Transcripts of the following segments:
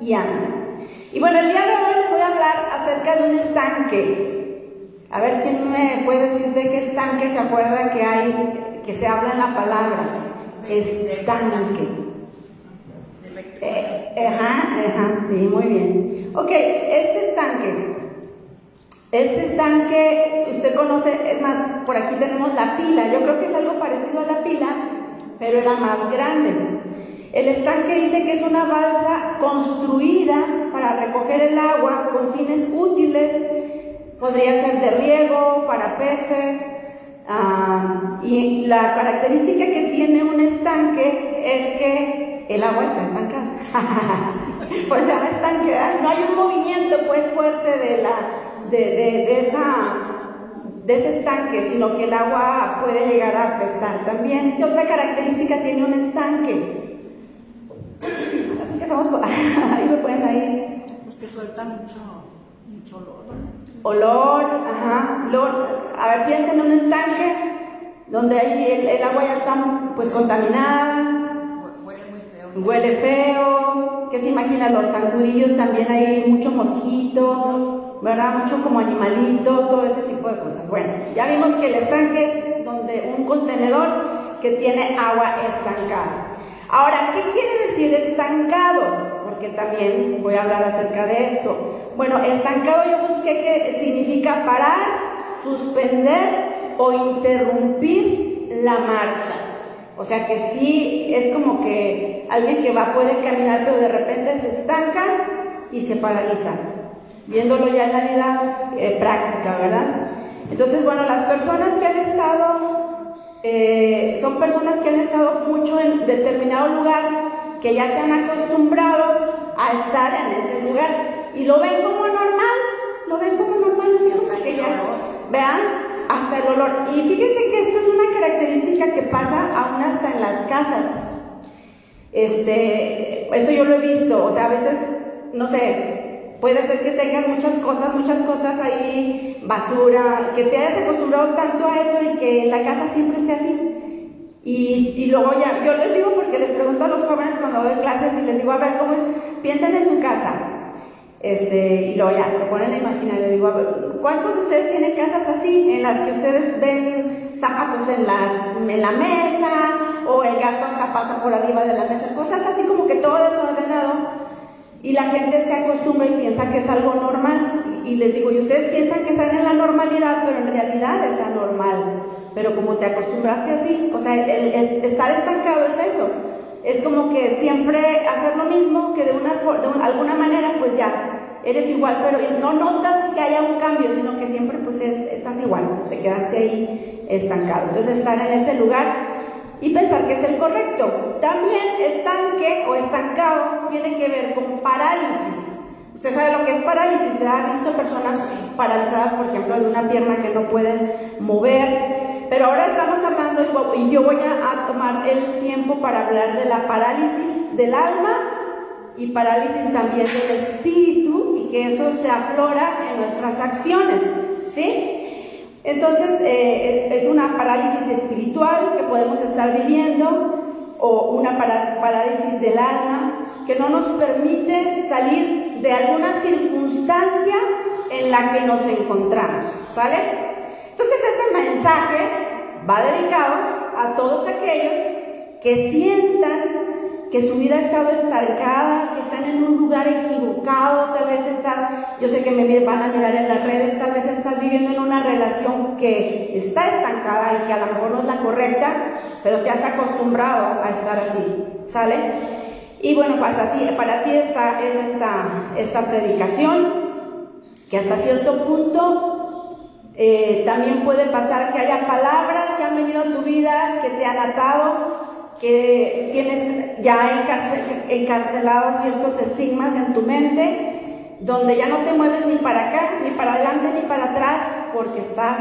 y. Y bueno, el día de hoy les voy a hablar acerca de un estanque. A ver quién me puede decir de qué estanque se acuerda que hay, que se habla en la palabra. Estanque. Eh, ajá, ajá, sí, muy bien. Ok, este estanque. Este estanque, usted conoce, es más, por aquí tenemos la pila. Yo creo que es algo parecido a la pila, pero era más grande. El estanque dice que es una balsa construida para recoger el agua con fines útiles, podría ser de riego, para peces, ah, y la característica que tiene un estanque es que el agua está estancada. Por eso llama estanque, no hay un movimiento pues fuerte de, la, de, esa de ese estanque, sino que el agua puede llegar a apestar. También, ¿qué otra característica tiene un estanque? ahí me pueden ahí. Pues que suelta mucho, mucho olor. Olor, ajá. a ver, piensen en un estanque donde ahí el, agua ya está pues contaminada. Huele muy feo. Huele feo. ¿Qué se imagina? Los zancudillos también hay mucho mosquito, ¿verdad? Mucho como animalito, todo ese tipo de cosas. Bueno, ya vimos que el estanque es donde un contenedor que tiene agua estancada. Ahora, ¿qué quiere decir estancado? Porque también voy a hablar acerca de esto. Bueno, estancado yo busqué que significa parar, suspender o interrumpir la marcha. O sea que sí, es como que alguien que va puede caminar, pero de repente se estanca y se paraliza. Viéndolo ya en la vida eh, práctica, ¿verdad? Entonces, bueno, las personas que han estado eh, son personas que han estado mucho en determinado lugar, que ya se han acostumbrado a estar en ese lugar y lo ven como normal, lo ven como normal, que ya, vean, hasta el olor. Y fíjense que esto es una característica que pasa aún hasta en las casas. Este, esto yo lo he visto, o sea, a veces, no sé, Puede ser que tengas muchas cosas, muchas cosas ahí, basura, que te hayas acostumbrado tanto a eso y que la casa siempre esté así. Y, y, luego ya, yo les digo porque les pregunto a los jóvenes cuando doy clases y les digo, a ver, ¿cómo es? Piensen en su casa. Este, y luego ya, se ponen a imaginar, les digo, a ver, ¿cuántos de ustedes tienen casas así, en las que ustedes ven zapatos en, las, en la mesa, o el gato hasta pasa por arriba de la mesa, cosas así como que todo desordenado? Y la gente se acostumbra y piensa que es algo normal. Y les digo, y ustedes piensan que están en la normalidad, pero en realidad es anormal. Pero como te acostumbraste así, o sea, el, estar estancado es eso. Es como que siempre hacer lo mismo, que de, una, de alguna manera, pues ya, eres igual, pero no notas que haya un cambio, sino que siempre pues estás igual, te quedaste ahí estancado. Entonces estar en ese lugar y pensar que es el correcto. También estanque o estancado tiene que ver con parálisis. Usted sabe lo que es parálisis, ¿Ha visto personas paralizadas, por ejemplo, de una pierna que no pueden mover. Pero ahora estamos hablando, y yo voy a, tomar el tiempo para hablar de la parálisis del alma y parálisis también del espíritu, y que eso se aflora en nuestras acciones. ¿Sí? Entonces, eh, es una parálisis espiritual que podemos estar viviendo o una parálisis del alma que no nos permite salir de alguna circunstancia en la que nos encontramos. ¿Sale? Entonces, este mensaje va dedicado a todos aquellos que sientan que su vida ha estado estancada, que están en un lugar equivocado, tal vez estás, yo sé que me van a mirar en las redes, tal vez estás viviendo en una relación que está estancada y que a lo mejor no es la correcta, pero te has acostumbrado a estar así, ¿sale? Y bueno, para ti, para ti esta, es esta, esta predicación, que hasta cierto punto eh, también puede pasar que haya palabras que han venido a tu vida, que te han atado, que tienes ya encarcelados ciertos estigmas en tu mente, donde ya no te mueves ni para acá, ni para adelante, ni para atrás, porque estás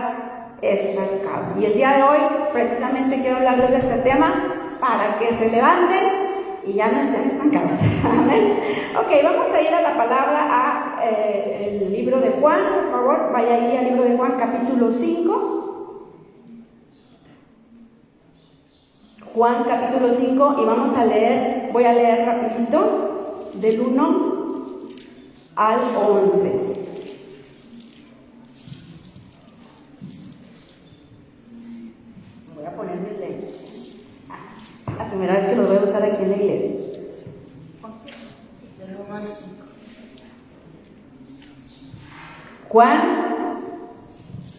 estancado. Y el día de hoy precisamente quiero hablarles de este tema para que se levanten y ya no estén estancados. Amén. Ok, vamos a ir a la palabra, a eh, el libro de Juan, por favor, vaya ahí al libro de Juan capítulo 5. Juan capítulo 5 y vamos a leer, voy a leer rapidito del 1 al 11. Voy a poner mis lentes. Ah, la primera vez que los voy a usar aquí en la iglesia. Del 1 al 5. Juan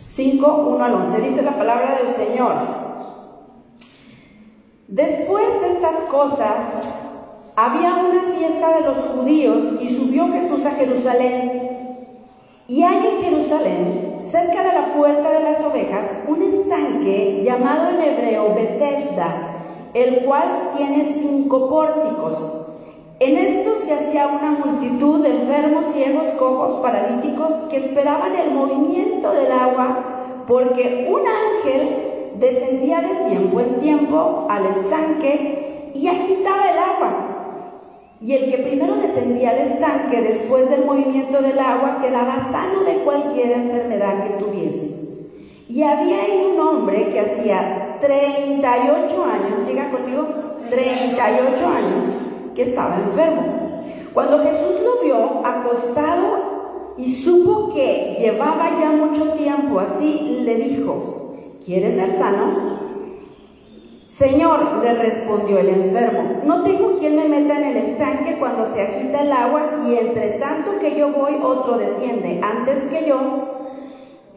5, 1 al 11. Dice la palabra del Señor. Después de estas cosas, había una fiesta de los judíos y subió Jesús a Jerusalén. Y hay en Jerusalén, cerca de la puerta de las ovejas, un estanque llamado en hebreo Bethesda, el cual tiene cinco pórticos. En estos yacía una multitud de enfermos, ciegos, cojos, paralíticos, que esperaban el movimiento del agua, porque un ángel descendía de tiempo en tiempo al estanque y agitaba el agua. Y el que primero descendía al estanque después del movimiento del agua quedaba sano de cualquier enfermedad que tuviese. Y había ahí un hombre que hacía 38 años, diga conmigo, 38 años, que estaba enfermo. Cuando Jesús lo vio acostado y supo que llevaba ya mucho tiempo así, le dijo, ¿quieres ser sano? Señor, le respondió el enfermo, no tengo quien me meta en el estanque cuando se agita el agua y entre tanto que yo voy otro desciende antes que yo.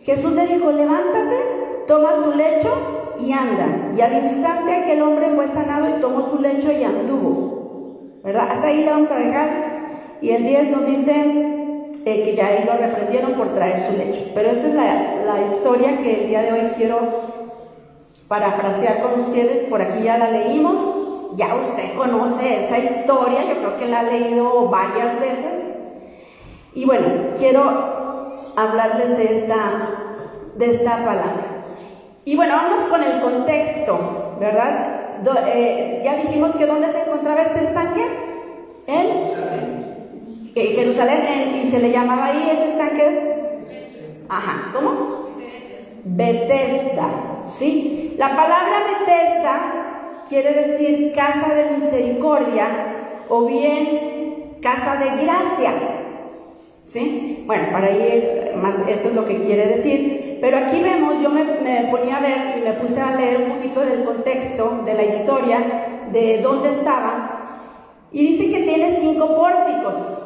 Jesús le dijo, levántate, toma tu lecho y anda. Y al instante aquel hombre fue sanado y tomó su lecho y anduvo. ¿Verdad? Hasta ahí le vamos a dejar. Y el 10 nos dice eh, que ya ahí lo reprendieron por traer su lecho. Pero esa es la, la historia que el día de hoy quiero parafrasear con ustedes, por aquí ya la leímos, ya usted conoce esa historia, yo creo que la ha leído varias veces. Y bueno, quiero hablarles de esta, de esta palabra. Y bueno, vamos con el contexto, ¿verdad? Eh, ya dijimos que dónde se encontraba este estanque? En En Jerusalén, y se le llamaba ahí ese estanque. Ajá, ¿cómo? Bethesda, ¿sí? La palabra Bethesda quiere decir casa de misericordia o bien casa de gracia, ¿sí? Bueno, para ahí más eso es lo que quiere decir. Pero aquí vemos, yo me, me, ponía a ver y me puse a leer un poquito del contexto, de la historia, de dónde estaba, y dice que tiene cinco pórticos.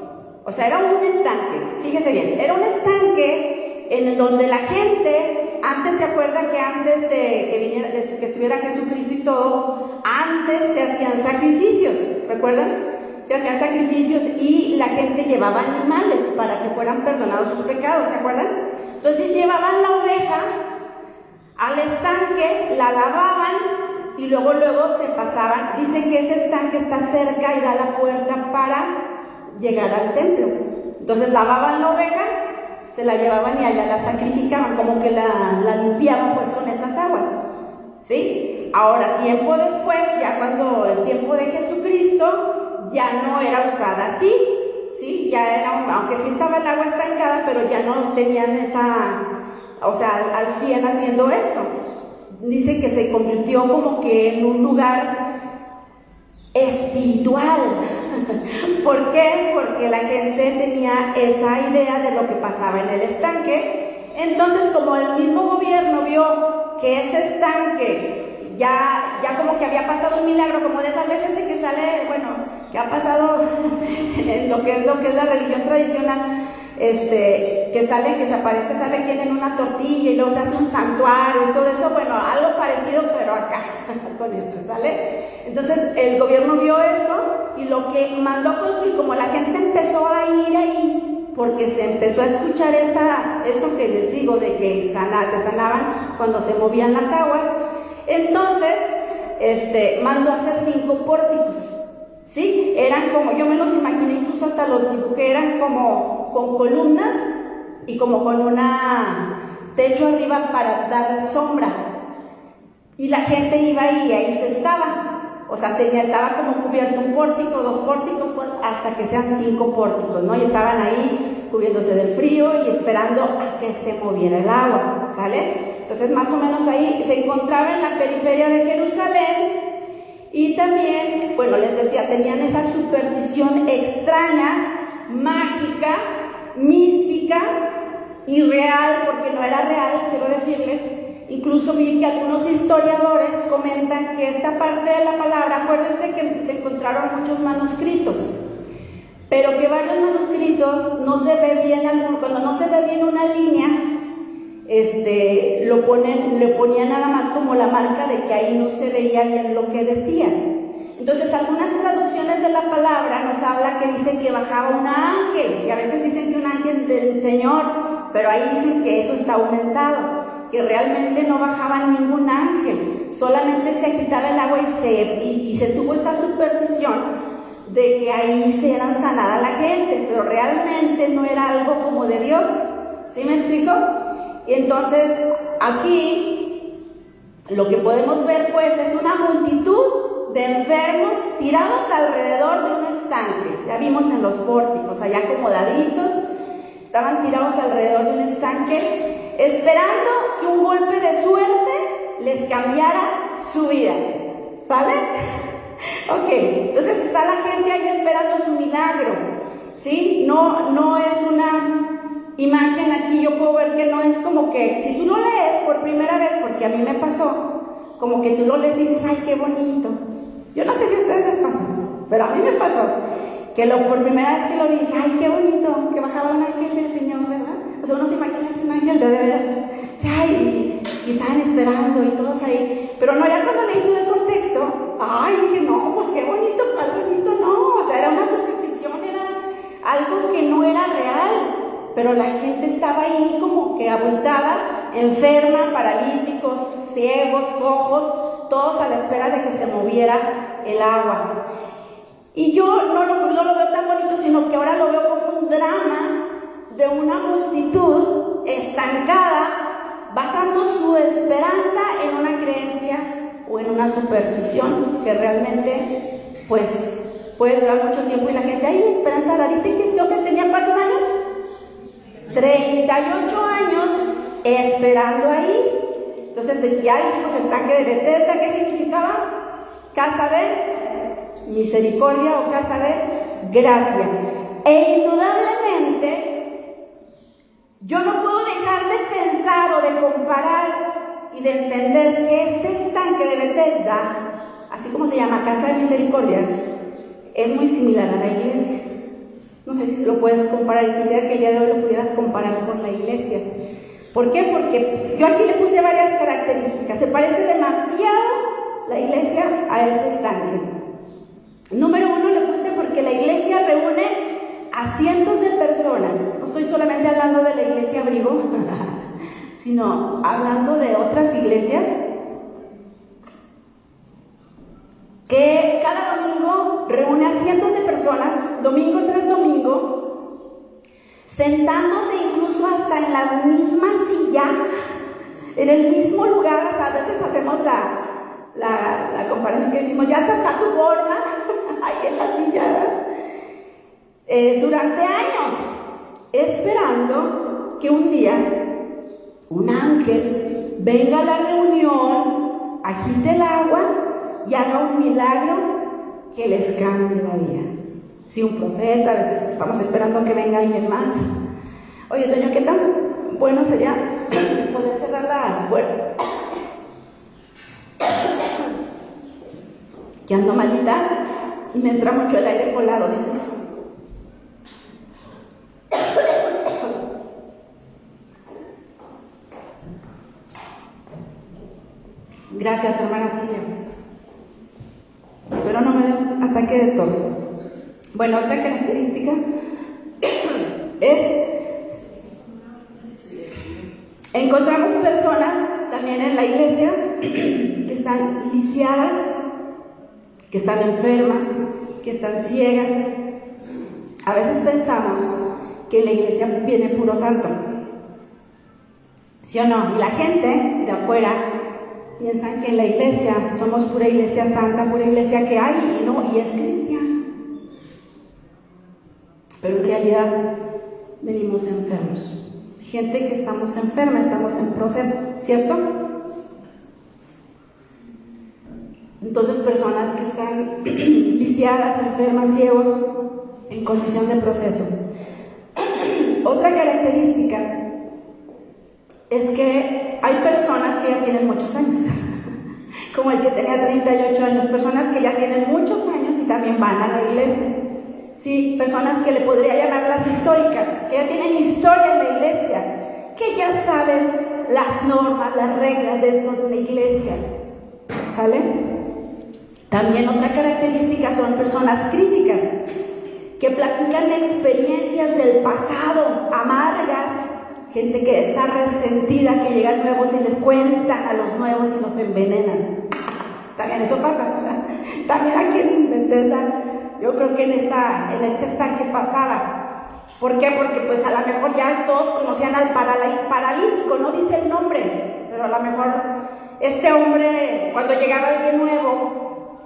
O sea, era un estanque, fíjese bien, era un estanque en donde la gente, antes se acuerda que antes de que, viniera, de que estuviera Jesucristo y todo, antes se hacían sacrificios, ¿recuerdan? Se hacían sacrificios y la gente llevaba animales para que fueran perdonados sus pecados, ¿se acuerdan? Entonces llevaban la oveja al estanque, la lavaban y luego luego se pasaban. Dicen que ese estanque está cerca y da la puerta para llegar al templo. Entonces lavaban la oveja, se la llevaban y allá la sacrificaban, como que la, la limpiaban pues con esas aguas. ¿Sí? Ahora, tiempo después, ya cuando el tiempo de Jesucristo, ya no era usada así, ¿sí? Ya era, aunque sí estaba el agua estancada, pero ya no tenían esa, o sea, al, al 100 haciendo eso. Dice que se convirtió como que en un lugar espiritual. ¿Por qué? Porque la gente tenía esa idea de lo que pasaba en el estanque. Entonces, como el mismo gobierno vio que ese estanque ya, ya como que había pasado un milagro, como de esas veces que sale, bueno, que ha pasado en lo que es lo que es la religión tradicional, este, que sale, que se aparece, sale quien en una tortilla y luego se hace un santuario y todo eso, bueno, algo parecido, pero acá, con esto, ¿sale? Entonces el gobierno vio eso y lo que mandó construir, como la gente empezó a ir ahí, porque se empezó a escuchar esa, eso que les digo, de que sana, se sanaban cuando se movían las aguas, entonces, este, mandó a hacer cinco pórticos, ¿sí? Eran como, yo me los imaginé, incluso hasta los dibujé, eran como con columnas y como con una techo arriba para dar sombra. Y la gente iba y ahí se estaba. O sea, tenía, estaba como cubierto un pórtico, dos pórticos, hasta que sean cinco pórticos, ¿no? Y estaban ahí cubriéndose del frío y esperando a que se moviera el agua, ¿sale? Entonces, más o menos ahí se encontraba en la periferia de Jerusalén y también, bueno, les decía, tenían esa superstición extraña, mágica, mística y real, porque no era real, quiero decirles. Incluso vi que algunos historiadores comentan que esta parte de la palabra, acuérdense que se encontraron muchos manuscritos, pero que varios manuscritos no se ve bien, cuando no se ve bien una línea, este, lo ponen, le ponía nada más como la marca de que ahí no se veía bien lo que decían. Entonces, algunas traducciones de la palabra nos habla que dicen que bajaba un ángel, y a veces dicen que un ángel del Señor, pero ahí dicen que eso está aumentado, que realmente no bajaba ningún ángel, solamente se agitaba el agua y se, y, se tuvo esa superstición de que ahí se eran sanada la gente, pero realmente no era algo como de Dios. ¿Sí me explico? Y entonces aquí lo que podemos ver pues es una multitud de enfermos tirados alrededor de un estanque. Ya vimos en los pórticos, allá acomodaditos, estaban tirados alrededor de un estanque, esperando que un golpe de suerte les cambiara su vida. ¿Sale? ok, entonces está la gente ahí esperando su milagro. ¿Sí? No, no es una imagen aquí yo puedo ver que no es como que, si tú lo lees por primera vez, porque a mí me pasó, como que tú lo lees y dices, ay, qué bonito. Yo no sé si a ustedes les pasó, pero a mí me pasó, que lo, por primera vez que lo dije, ay, qué bonito, que bajaba un ángel del Señor, ¿verdad? O sea, uno se imagina que un ángel de veras, y, estaban esperando y todos ahí, pero no, ya cuando leí todo el contexto, ay, dije, no, pues qué bonito, qué bonito, no, o sea, era una superstición, era algo que no era real, pero la gente estaba ahí como que abultada, enferma, paralíticos, ciegos, cojos, todos a la espera de que se moviera el agua. Y yo no lo, no lo veo tan bonito, sino que ahora lo veo como un drama de una multitud estancada, basando su esperanza en una creencia o en una superstición que realmente, pues, puede durar mucho tiempo y la gente ahí esperanzada. Dice que este hombre tenía cuántos años? 38 años esperando ahí. Entonces decía, ay, pues estanque de Bethesda, ¿qué significaba? Casa de misericordia o casa de gracia. E indudablemente, yo no puedo dejar de pensar o de comparar y de entender que este estanque de Bethesda, así como se llama casa de misericordia, es muy similar a la iglesia. No sé si lo puedes comparar y quisiera que el día de hoy lo pudieras comparar con la iglesia. ¿Por qué? Porque yo aquí le puse varias características. Se parece demasiado la iglesia a ese estanque. Número uno le puse porque la iglesia reúne a cientos de personas. No estoy solamente hablando de la iglesia abrigo, sino hablando de otras iglesias que cada domingo reúne a cientos de personas, domingo tras domingo, sentándose incluso hasta en la misma silla, en el mismo lugar, a veces hacemos la, la, comparación que decimos, ya está tu forma, ahí en la silla, eh, durante años, esperando que un día un ángel venga a la reunión, agite el agua y haga un milagro que les cambie la vida. Si un profeta, estamos esperando que venga alguien más. Oye, Toño, ¿qué tan bueno sería poder cerrar la puerta? Que ando malita y me entra mucho el aire colado, dice Gracias, hermana Silvia. Espero no me dé ataque de tos. Bueno, otra característica es encontramos personas también en la iglesia que están lisiadas, que están enfermas, que están ciegas. A veces pensamos que la iglesia viene puro santo. ¿Sí o no? Y la gente de afuera piensan que en la iglesia somos pura iglesia santa, pura iglesia que hay, y no, y es cristiana. Pero en realidad venimos enfermos. Gente que estamos enferma, estamos en proceso, ¿cierto? Entonces personas que están viciadas, enfermas, ciegos, en condición de proceso. Otra característica es que hay personas que ya tienen muchos años, como el que tenía 38 años, personas que ya tienen muchos años y también van a la iglesia. Sí, personas que le podría llamar las históricas, que ya tienen historia en la iglesia, que ya saben las normas, las reglas dentro de una iglesia. ¿Sale? También otra característica son personas críticas, que platican experiencias del pasado, amargas, gente que está resentida, que llegan nuevos y les cuentan a los nuevos y los envenenan. También eso pasa. También aquí en Bethesda, yo creo que en, esta, en este estanque pasaba. ¿Por qué? Porque pues a lo mejor ya todos conocían al paralítico, no dice el nombre, pero a lo mejor este hombre, cuando llegaba alguien nuevo,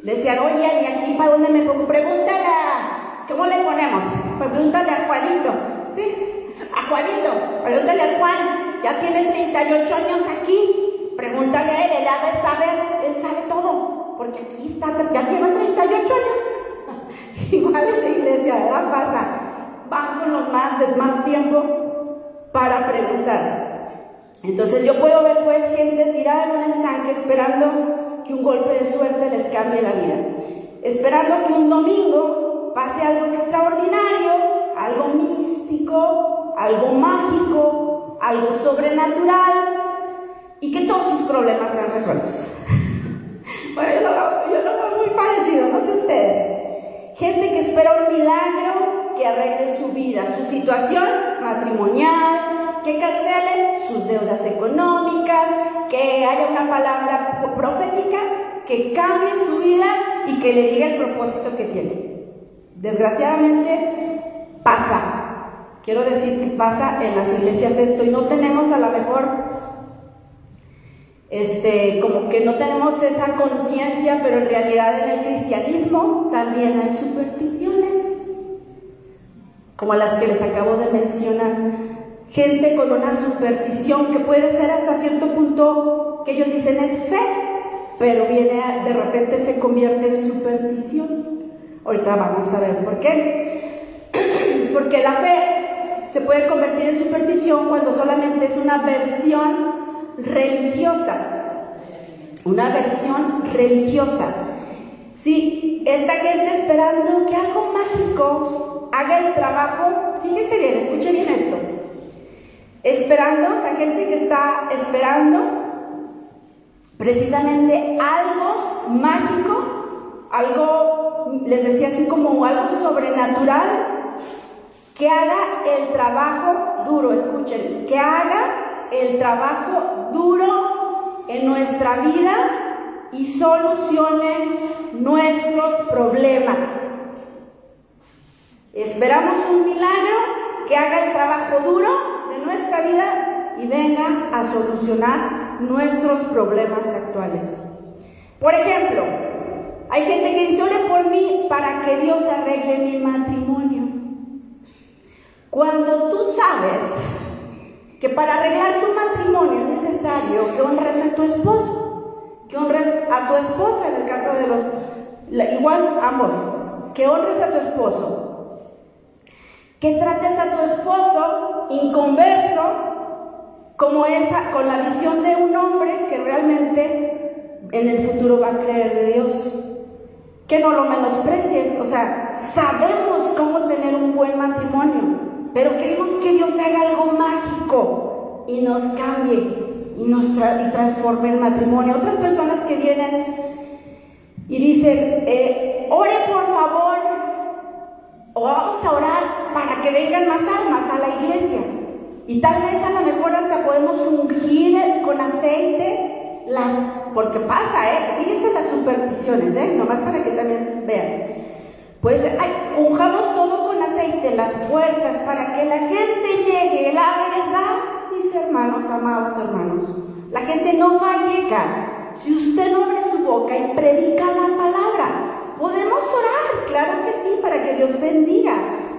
decían, oye, ¿y aquí para dónde me pongo? Pregúntale a, ¿cómo le ponemos? Pues pregúntale a Juanito, ¿sí? A Juanito, pregúntale a Juan, ya tiene 38 años aquí, pregúntale a él, él ha de saber, él sabe todo, porque aquí está, ya tiene 38 años. Igual en la iglesia, ¿verdad? Pasa, van con los más más tiempo para preguntar. Entonces yo puedo ver pues gente tirada en un estanque esperando que un golpe de suerte les cambie la vida, esperando que un domingo pase algo extraordinario, algo místico, algo mágico, algo sobrenatural y que todos sus problemas sean resueltos. bueno, yo lo, veo muy parecido, no sé ustedes. Gente que espera un milagro que arregle su vida, su situación matrimonial, que cancele sus deudas económicas, que haya una palabra profética que cambie su vida y que le diga el propósito que tiene. Desgraciadamente pasa. Quiero decir que pasa en las iglesias esto y no tenemos a lo mejor este, como que no tenemos esa conciencia, pero en realidad en el cristianismo también hay supersticiones, como las que les acabo de mencionar gente con una superstición que puede ser hasta cierto punto que ellos dicen es fe, pero viene de repente se convierte en superstición. Ahorita vamos a ver por qué. Porque la fe se puede convertir en superstición cuando solamente es una versión religiosa. Una versión religiosa. Sí, esta gente esperando que algo mágico haga el trabajo. Fíjese bien, escuche bien esto Esperando, o sea, gente que está esperando precisamente algo mágico, algo, les decía así como algo sobrenatural, que haga el trabajo duro, escuchen, que haga el trabajo duro en nuestra vida y solucione nuestros problemas. Esperamos un milagro que haga el trabajo duro de nuestra vida y venga a solucionar nuestros problemas actuales. Por ejemplo, hay gente que dice, por mí para que Dios arregle mi matrimonio. Cuando tú sabes que para arreglar tu matrimonio es necesario que honres a tu esposo, que honres a tu esposa en el caso de los, igual ambos, que honres a tu esposo, que trates a tu esposo inconverso como esa, con la visión de un hombre que realmente en el futuro va a creer de Dios. Que no lo menosprecies, o sea, sabemos cómo tener un buen matrimonio, pero queremos que Dios haga algo mágico y nos cambie y nos y transforme el matrimonio. Otras personas que vienen y dicen, eh, ore por favor o vamos a orar para que vengan más almas a la iglesia. Y tal vez a lo mejor hasta podemos ungir con aceite las, porque pasa, ¿eh? Fíjense las supersticiones, ¿eh? Nomás para que también vean. Pues ay, unjamos todo aceite, las puertas, para que la gente llegue. La verdad, mis hermanos, amados hermanos, la gente no va a llegar si usted no abre su boca y predica la palabra. Podemos orar, claro que sí, para que Dios bendiga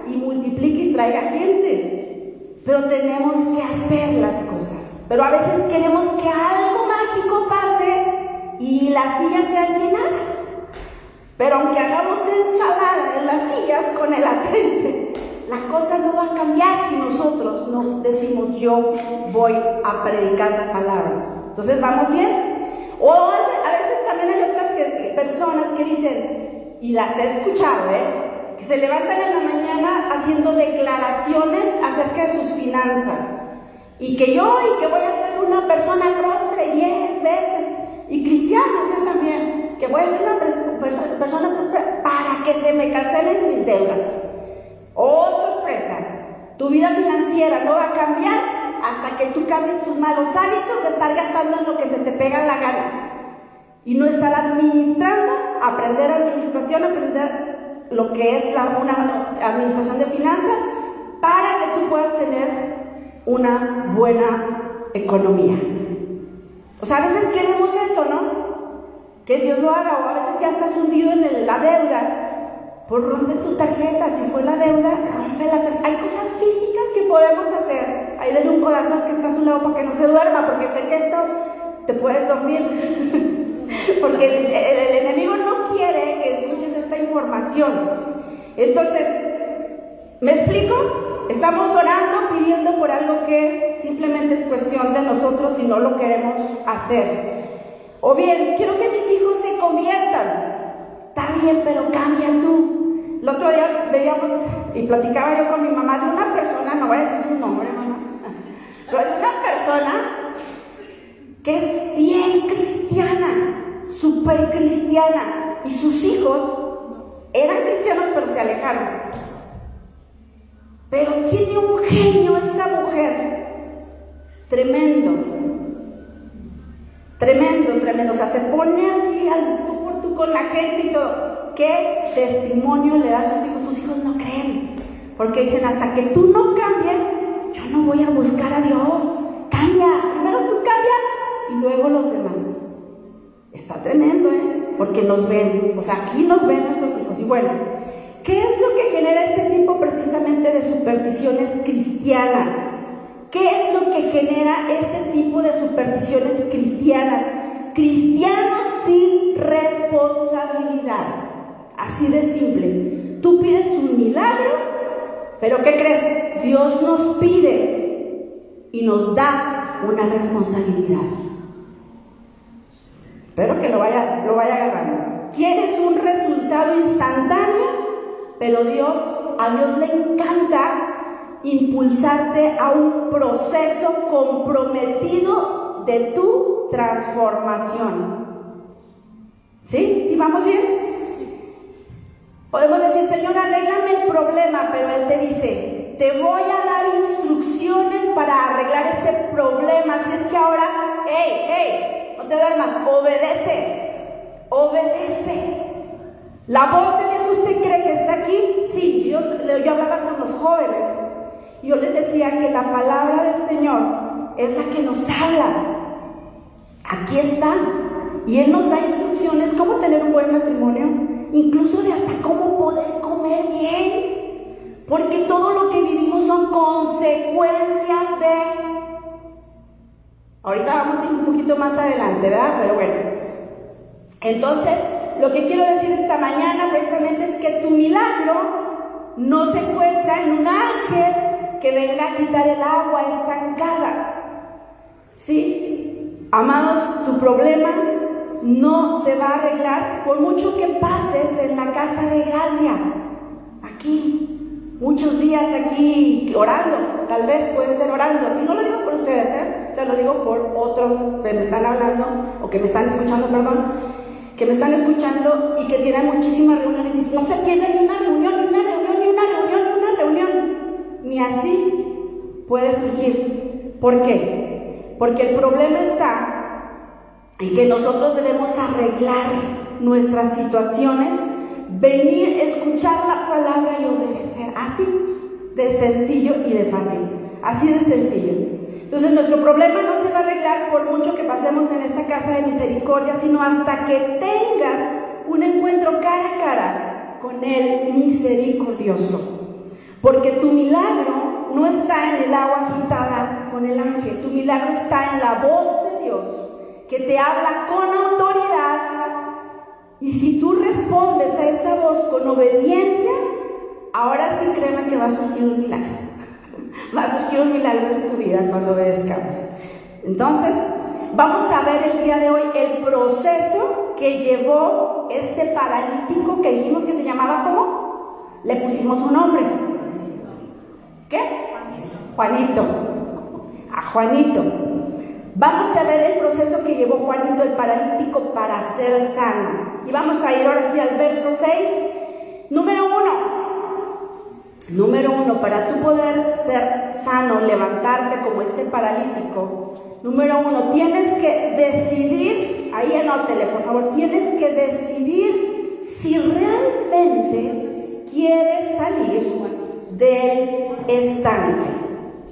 y multiplique y traiga gente. Pero tenemos que hacer las cosas. Pero a veces queremos que algo mágico pase y las sillas sean llenadas. Pero aunque hagamos ensalada en las sillas con el aceite, la cosa no va a cambiar si nosotros no decimos yo voy a predicar la palabra. Entonces, ¿vamos bien? O a veces también hay otras personas que dicen, y las he escuchado, ¿eh? que se levantan en la mañana haciendo declaraciones acerca de sus finanzas. Y que yo, y que voy a ser una persona próspera diez veces, y cristianos ¿eh? también, que voy a ser una persona próspera para que se me cancelen mis deudas. Oh, sorpresa, tu vida financiera no va a cambiar hasta que tú cambies tus malos hábitos de estar gastando en lo que se te pega la gana. Y no estar administrando, aprender administración, aprender lo que es la, una administración de finanzas para que tú puedas tener una buena economía. O sea, a veces queremos eso, ¿no? Que Dios lo haga, o a veces ya estás hundido en la deuda. Pues rompe tu tarjeta, si fue la deuda, rompe la tarjeta. Hay cosas físicas que podemos hacer. Ahí denle un corazón que está a su lado para que no se duerma, porque sé que esto te puedes dormir. porque el enemigo no quiere que escuches esta información. Entonces, ¿me explico? Estamos orando, pidiendo por algo que simplemente es cuestión de nosotros y no lo queremos hacer. O bien, quiero que mis hijos se conviertan. Está bien, pero cambia tú. El otro día veíamos y platicaba yo con mi mamá de una persona, no voy a decir su nombre, mamá, pero de una persona que es bien cristiana, súper cristiana, y sus hijos eran cristianos pero se alejaron. Pero tiene un genio esa mujer. Tremendo. Tremendo, tremendo. O sea, se pone así al tú por tú con la gente y todo. ¿Qué testimonio le da a sus hijos? Sus hijos no creen. Porque dicen, hasta que tú no cambies, yo no voy a buscar a Dios. Cambia. Primero tú cambia y luego los demás. Está tremendo, ¿eh? Porque nos ven. O sea, aquí nos ven nuestros hijos. Y bueno, ¿Qué es lo que genera este tipo precisamente de supersticiones cristianas? ¿Qué es lo que genera este tipo de supersticiones cristianas? Cristianos sin responsabilidad. Así de simple. Tú pides un milagro, pero ¿qué crees? Dios nos pide y nos da una responsabilidad. Espero que lo vaya, lo vaya agarrando. ¿Quieres un resultado instantáneo? Pero Dios, a Dios le encanta impulsarte a un proceso comprometido de tu transformación. ¿Sí? ¿Sí vamos bien? Podemos decir, Señor, arréglame el problema, pero Él te dice, te voy a dar instrucciones para arreglar ese problema. Si es que ahora, hey, hey, no te más, obedece, obedece. La voz de Dios, ¿usted cree que está aquí? Sí, Dios, yo hablaba con los jóvenes. Yo les decía que la palabra del Señor es la que nos habla. Aquí está. Y Él nos da instrucciones cómo tener un buen matrimonio, incluso de hasta cómo poder comer bien. Porque todo lo que vivimos son consecuencias de... Ahorita vamos a ir un poquito más adelante, ¿verdad? Pero bueno. Entonces, lo que quiero decir esta mañana precisamente es que tu milagro no se encuentra en un ángel que venga a quitar el agua estancada. ¿Sí? Amados, tu problema no se va a arreglar por mucho que pases en la casa de gracia. Aquí, muchos días aquí orando, tal vez puede ser orando. Y no lo digo por ustedes, ¿eh? lo digo por otros que me están hablando o que me están escuchando, perdón que me están escuchando y que tienen muchísimas reuniones y no se pierden una reunión, Ni así puede surgir. ¿Por qué? Porque el problema está en que nosotros debemos arreglar nuestras situaciones, venir, escuchar la palabra y obedecer. Así de sencillo y de fácil. Así de sencillo. Entonces nuestro problema no se va a arreglar por mucho que pasemos en esta casa de misericordia, sino hasta que tengas un encuentro cara a cara con el misericordioso. Porque tu milagro no está en el agua agitada con el ángel, tu milagro está en la voz de Dios que te habla con autoridad. Y si tú respondes a esa voz con obediencia, ahora sí créeme que va a surgir un milagro. Va a surgir un milagro en tu vida cuando obedezcamos. Entonces, vamos a ver el día de hoy el proceso que llevó este paralítico que dijimos que se llamaba ¿cómo? Le pusimos un nombre. ¿Qué? Juanito. A Juanito. Vamos a ver el proceso que llevó Juanito el paralítico para ser sano. Y vamos a ir ahora sí al verso 6. Número 1. Número uno, para tú poder ser sano, levantarte como este paralítico, número uno, tienes que decidir, ahí anótele por favor, tienes que decidir si realmente quieres salir del estanque.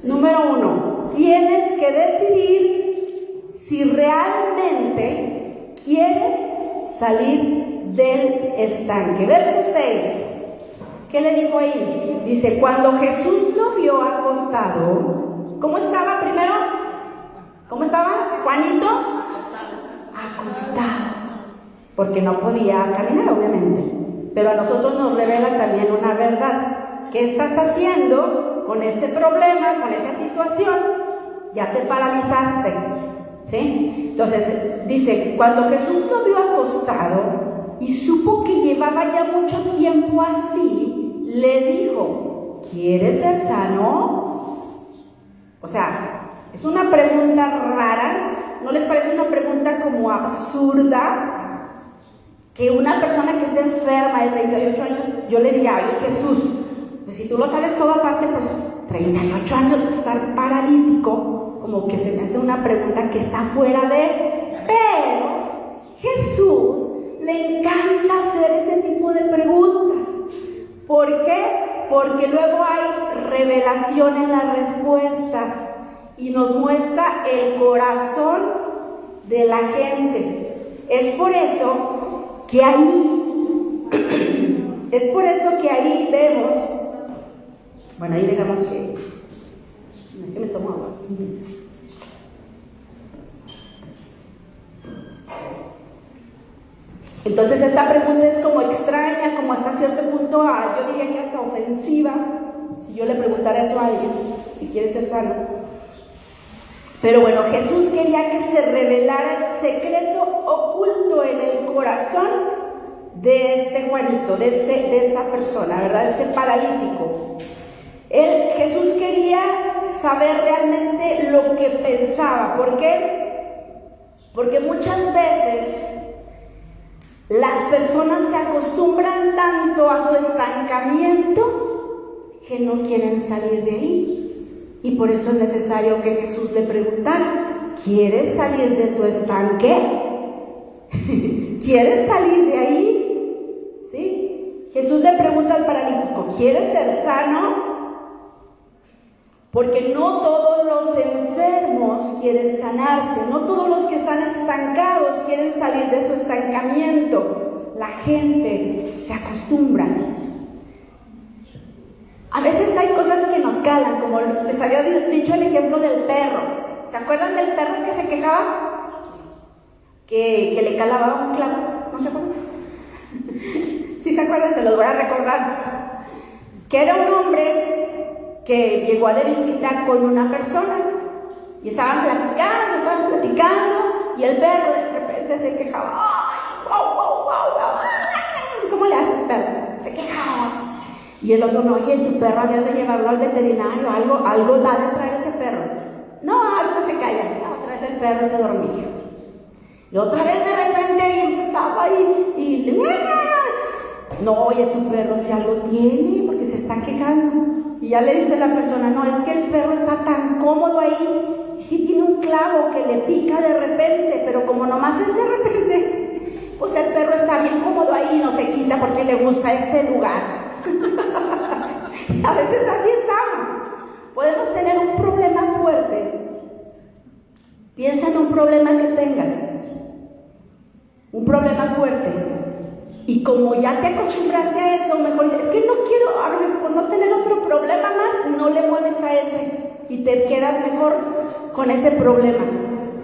Número uno, tienes que decidir si realmente quieres salir del estanque. Verso 6. ¿Qué le dijo ahí? Dice, cuando Jesús lo vio acostado, ¿cómo estaba primero? ¿Cómo estaba? Juanito. Acostado. Porque no podía caminar, obviamente. Pero a nosotros nos revela también una verdad. ¿Qué estás haciendo con ese problema, con esa situación? Ya te paralizaste. ¿Sí? Entonces, dice, cuando Jesús lo vio acostado y supo que llevaba ya mucho tiempo así, le dijo, ¿quieres ser sano? O sea, es una pregunta rara, ¿no les parece una pregunta como absurda? Que una persona que esté enferma de 38 años, yo le diría, oye Jesús, pues si tú lo sabes todo aparte, pues 38 años de estar paralítico, como que se me hace una pregunta que está fuera de... Pero Jesús le encanta hacer ese tipo de preguntas. ¿Por qué? Porque luego hay revelación en las respuestas y nos muestra el corazón de la gente. Es por eso que ahí, es por eso que ahí vemos, bueno, ahí digamos que, que me tomo agua. Entonces esta pregunta es como extraña, como hasta cierto punto, ah, yo diría que hasta ofensiva, si yo le preguntara eso a alguien, si quiere ser sano. Pero bueno, Jesús quería que se revelara el secreto oculto en el corazón de este Juanito, de, este, de esta persona, ¿verdad? Este paralítico. Él, Jesús quería saber realmente lo que pensaba. ¿Por qué? Porque muchas veces las personas se acostumbran tanto a su estancamiento que no quieren salir de ahí. Y por eso es necesario que Jesús le preguntara, ¿quieres salir de tu estanque? ¿Quieres salir de ahí? ¿Sí? Jesús le pregunta al paralítico, ¿quieres ser sano? Porque no todos los enfermos quieren sanarse, no todos los que están estancados quieren salir de su estancamiento. La gente se acostumbra. A veces hay cosas que nos calan, como les había dicho el ejemplo del perro. ¿Se acuerdan del perro que se quejaba? Que, que le calaba un clavo. ¿No se acuerdan? si se acuerdan, se los voy a recordar. Que era un hombre que llegó de visita con una persona y estaban platicando, estaban platicando y el perro de repente se quejaba, ¡ay, wow, wow, wow, ¿Cómo le hace el perro? Se quejaba. Y el otro, no, oye, tu perro habías de llevarlo al veterinario, algo, algo da de traer ese perro. No, ahorita se calla, otra vez el perro se dormía. Y otra vez de repente empezaba y, y no, oye, tu perro si algo tiene, porque se está quejando. Y ya le dice la persona, no, es que el perro está tan cómodo ahí, sí tiene un clavo que le pica de repente, pero como nomás es de repente, pues el perro está bien cómodo ahí y no se quita porque le gusta ese lugar. a veces así estamos. Podemos tener un problema fuerte. Piensa en un problema que tengas. Un problema fuerte y como ya te acostumbraste a eso, mejor es que no quiero, a veces por no tener otro problema más, no le mueves a ese y te quedas mejor con ese problema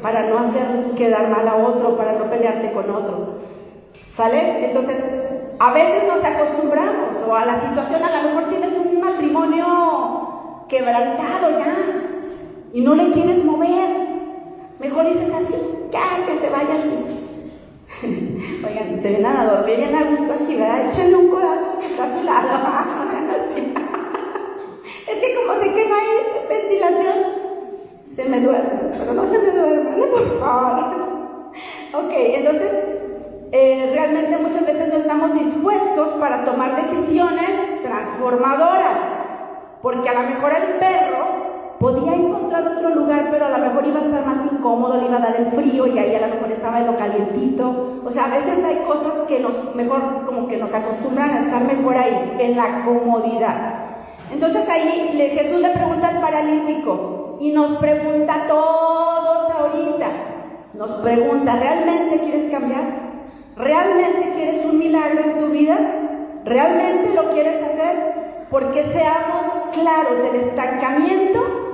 para no hacer quedar mal a otro, para no pelearte con otro. ¿Sale? Entonces, a veces nos acostumbramos o a la situación, a lo mejor tienes un matrimonio quebrantado ya y no le quieres mover. Mejor dices así, ya que se vaya así. Oigan, se vienen a dormir bien a gusto aquí, ¿verdad? Échenle un codazo está a su lado. Es que como sé que no hay ventilación, se me duerme, pero no se me duerme, por favor. Ok, entonces eh, realmente muchas veces no estamos dispuestos para tomar decisiones transformadoras, porque a lo mejor el perro podía encontrar otro lugar, pero a lo mejor iba a estar más incómodo, le iba a dar el frío y ahí a lo mejor estaba en lo calientito. O sea, a veces hay cosas que nos, mejor como que nos acostumbran a estar mejor ahí, en la comodidad. Entonces ahí Jesús le pregunta al paralítico y nos pregunta a todos ahorita, nos pregunta, ¿realmente quieres cambiar? ¿Realmente quieres un milagro en tu vida? ¿Realmente lo quieres hacer? Porque seamos claros, el estancamiento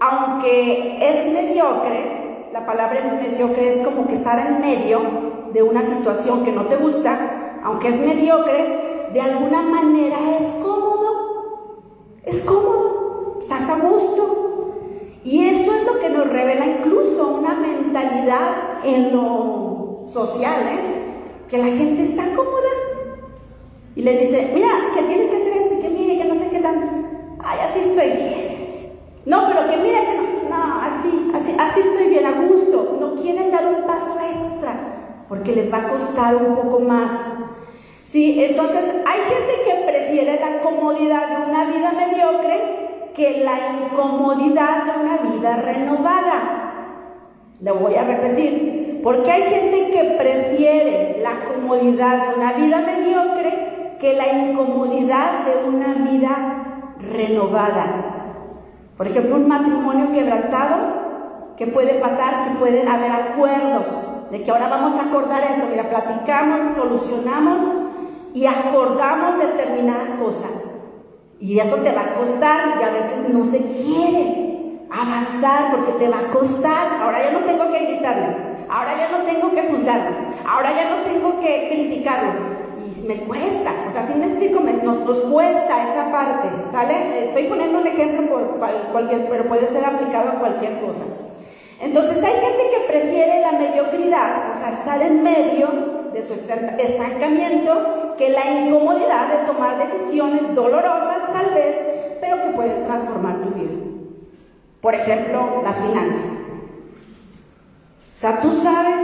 aunque es mediocre, la palabra mediocre es como que estar en medio de una situación que no te gusta, aunque es mediocre, de alguna manera es cómodo, es cómodo, estás a gusto. Y eso es lo que nos revela incluso una mentalidad en lo social, ¿eh? que la gente está cómoda. Y les dice, mira, que tienes que hacer esto, y que mire, que no sé qué tan, ay, así estoy. No, pero que mire que no, no, así, así, así estoy bien a gusto. No quieren dar un paso extra porque les va a costar un poco más. Sí, entonces hay gente que prefiere la comodidad de una vida mediocre que la incomodidad de una vida renovada. Lo voy a repetir, porque hay gente que prefiere la comodidad de una vida mediocre que la incomodidad de una vida renovada. Por ejemplo, un matrimonio quebrantado, ¿qué puede pasar? Que pueden haber acuerdos de que ahora vamos a acordar esto, mira, platicamos, solucionamos y acordamos determinada cosa. Y eso te va a costar y a veces no se quiere avanzar porque te va a costar. Ahora ya no tengo que gritarle, ahora ya no tengo que juzgarlo, ahora ya no tengo que criticarlo me cuesta, o sea, si me explico, nos, nos, cuesta esa parte, ¿sale? Estoy poniendo un ejemplo por cualquier, pero puede ser aplicado a cualquier cosa. Entonces hay gente que prefiere la mediocridad, o sea, estar en medio de su estancamiento, que la incomodidad de tomar decisiones dolorosas tal vez, pero que pueden transformar tu vida. Por ejemplo, las finanzas. O sea, tú sabes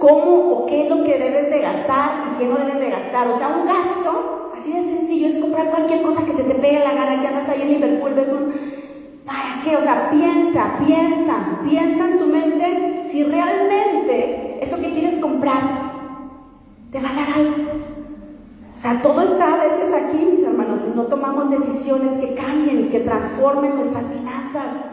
cómo o qué es lo que debes de gastar y qué no debes de gastar. O sea, un gasto, así de sencillo, es comprar cualquier cosa que se te pegue la gana, que andas ahí en Liverpool, ves un... ¿Para qué? O sea, piensa, piensa, piensa en tu mente si realmente eso que quieres comprar te va a dar algo. O sea, todo está a veces aquí, mis hermanos, si no tomamos decisiones que cambien y que transformen nuestras finanzas.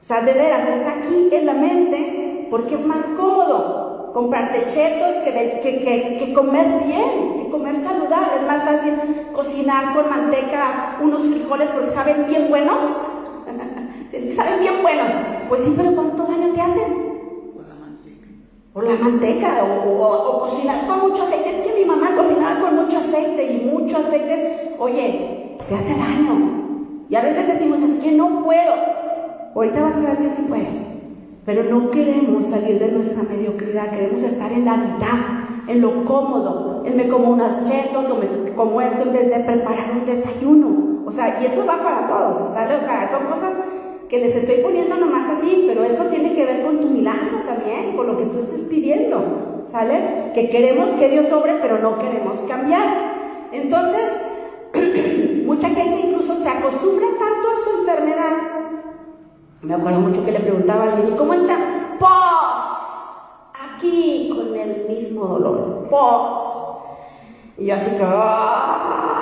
O sea, de veras, está aquí en la mente porque es más cómodo comprarte chetos que, que, comer bien, que comer saludable. Es más fácil cocinar con manteca unos frijoles porque saben bien buenos. saben bien buenos. Pues sí, pero ¿cuánto daño te hacen? Por la manteca. Por la manteca, o, o, cocinar con mucho aceite. Es que mi mamá cocinaba con mucho aceite y mucho aceite. Oye, te hace daño. Y a veces decimos, es que no puedo. Ahorita vas a ver que sí puedes, pero no queremos salir de nuestra mediocridad, queremos estar en la mitad, en lo cómodo, en me como unas chetos o me como esto en vez de preparar un desayuno. O sea, y eso va para todos, ¿sale? O sea, son cosas que les estoy poniendo nomás así, pero eso tiene que ver con tu milagro también, con lo que tú estés pidiendo, ¿sale? Que queremos que Dios sobre, pero no queremos cambiar. Entonces, mucha gente incluso se acostumbra tanto a su enfermedad me acuerdo mucho que le preguntaba a alguien, ¿y cómo está? ¡Pos! Aquí con el mismo dolor. ¡Pos! Y yo así que... ¡ah!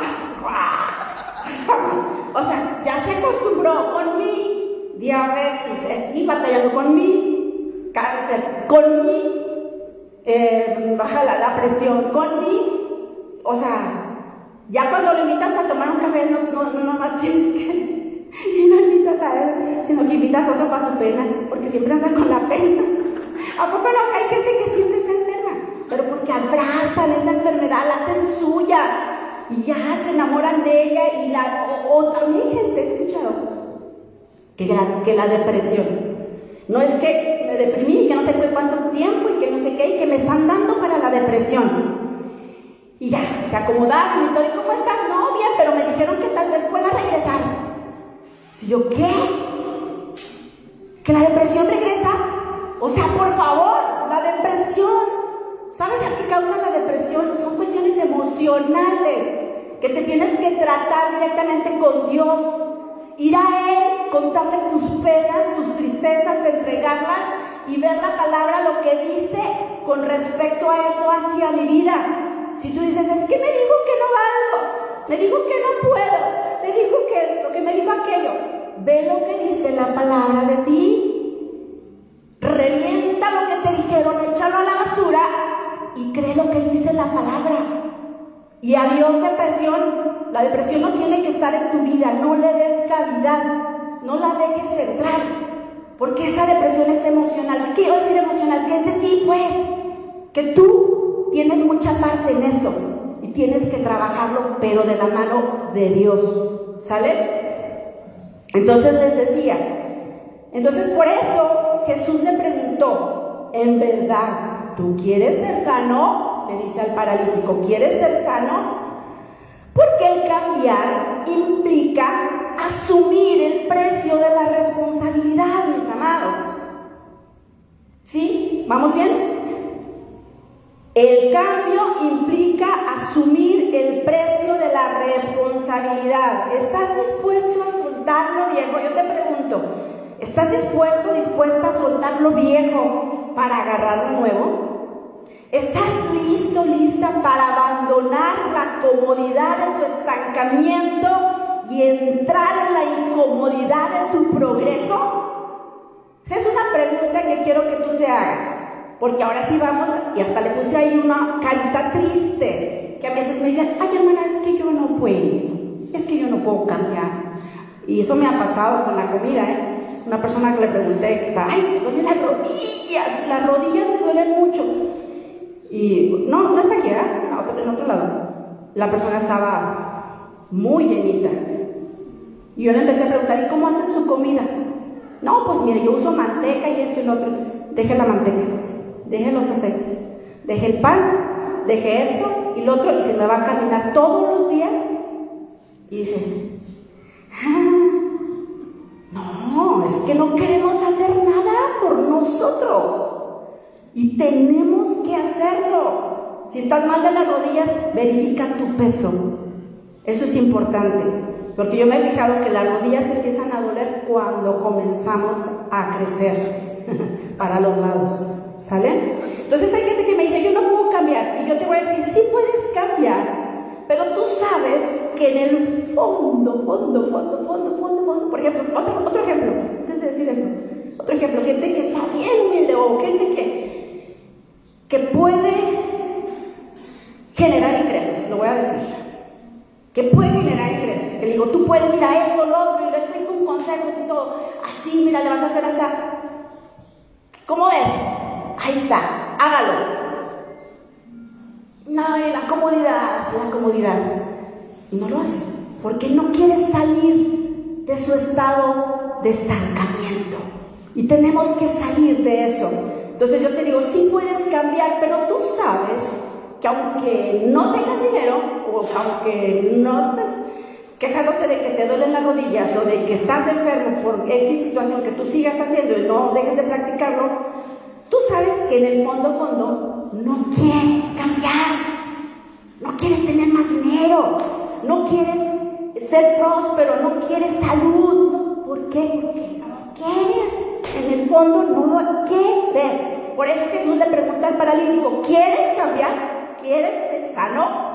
o sea, ya se acostumbró con mi diabetes, y batallando con mi cáncer, con mi eh, baja la, presión, con mi... O sea, ya cuando lo invitas a tomar un café, no, no, no, no más tienes que y no invitas a él, sino que invitas a otro para su pena, porque siempre anda con la pena. ¿A poco no? Hay gente que siempre está enferma. pero porque abrazan esa enfermedad, la hacen suya y ya se enamoran de ella y la... O, también gente, escuchado, que la, que la depresión. No es que me deprimí, que no sé cuánto tiempo y que no sé qué, y que me están dando para la depresión. Y ya, se acomodaron y todo, ¿y cómo estás? No, bien, pero me dijeron que tal vez pueda regresar. Si yo, ¿qué? ¿Que la depresión regresa? O sea, por favor, la depresión ¿Sabes a qué causa la depresión? Son cuestiones emocionales que te tienes que tratar directamente con Dios. Ir a Él, contarle tus penas, tus tristezas, entregarlas y ver la palabra, lo que dice con respecto a eso hacia mi vida. Si tú dices, es que me dijo que no valgo, me dijo que no puedo, me dijo que esto, que me dijo aquello, ve lo que dice la palabra de ti, revienta lo que te dijeron, échalo a la basura y cree lo que dice la palabra. Y adiós depresión. La depresión no tiene que estar en tu vida, no le des cavidad, no la dejes entrar, porque esa depresión es emocional. ¿Qué quiero decir emocional? Que es de ti, pues, que tú tienes mucha parte en eso tienes que trabajarlo, pero de la mano de Dios. ¿Sale? Entonces les decía, entonces por eso Jesús le preguntó, en verdad, ¿Tú quieres ser sano? Le dice al paralítico, ¿quieres ser sano? Porque el cambiar implica asumir el precio de la responsabilidad, mis amados. ¿Sí? ¿Vamos bien? El cambio implica asumir el precio de la responsabilidad. ¿Estás dispuesto a soltar lo viejo? Yo te pregunto, ¿estás dispuesto, dispuesta a soltar lo viejo para agarrar lo nuevo? ¿Estás listo, lista para abandonar la comodidad de tu estancamiento y entrar en la incomodidad de tu progreso? Esa es una pregunta que quiero que tú te hagas. Porque ahora sí vamos, y hasta le puse ahí una carita triste, que a veces me dicen, ay hermana, es que yo no puedo, es que yo no puedo cambiar. Y eso me ha pasado con la comida, ¿eh? Una persona que le pregunté que está, ay, me duelen las rodillas, las rodillas me duelen mucho. Y no, no está aquí, ¿eh? en otro lado. La persona estaba muy llenita. Y yo le empecé a preguntar, ¿y cómo hace su comida? No, pues mire, yo uso manteca y esto y lo otro. Deje la manteca, deje los aceites, deje el pan, deje esto y lo otro, y se me va a caminar todos los días. Y dice, ah, no, es que no queremos hacer nada por nosotros. Y tenemos que hacerlo. Si estás mal de las rodillas, verifica tu peso. Eso es importante. Porque yo me he fijado que las rodillas empiezan a doler cuando comenzamos a crecer para los lados. ¿Sale? Entonces hay gente que me dice, yo no puedo cambiar. Y yo te voy a decir, sí puedes cambiar. Pero tú sabes que en el fondo, fondo, fondo, fondo, fondo, fondo, por ejemplo, otro, otro ejemplo, antes de decir eso, otro ejemplo, gente que está bien humilde o gente que que puede generar ingresos, lo voy a decir. Que puede generar ingresos. Que digo, tú puedes, mira esto, lo otro, y les tengo consejos y todo. Así, mira, le vas a hacer así. ¿Cómo ves? Ahí está, hágalo. No, la comodidad, la comodidad. Y no lo hace. Porque no quiere salir de su estado de estancamiento. Y tenemos que salir de eso. Entonces yo te digo, sí puedes cambiar, pero tú sabes que aunque no tengas dinero, o aunque no estés quejándote de que te duelen las rodillas o de que estás enfermo por X situación que tú sigas haciendo y no dejes de practicarlo, tú sabes que en el fondo, fondo, no quieres cambiar, no quieres tener más dinero, no quieres ser próspero, no quieres salud. ¿Por qué? Porque no quieres en el fondo no quieres. Por eso Jesús le pregunta al paralítico, ¿quieres cambiar? ¿Quieres ser sano?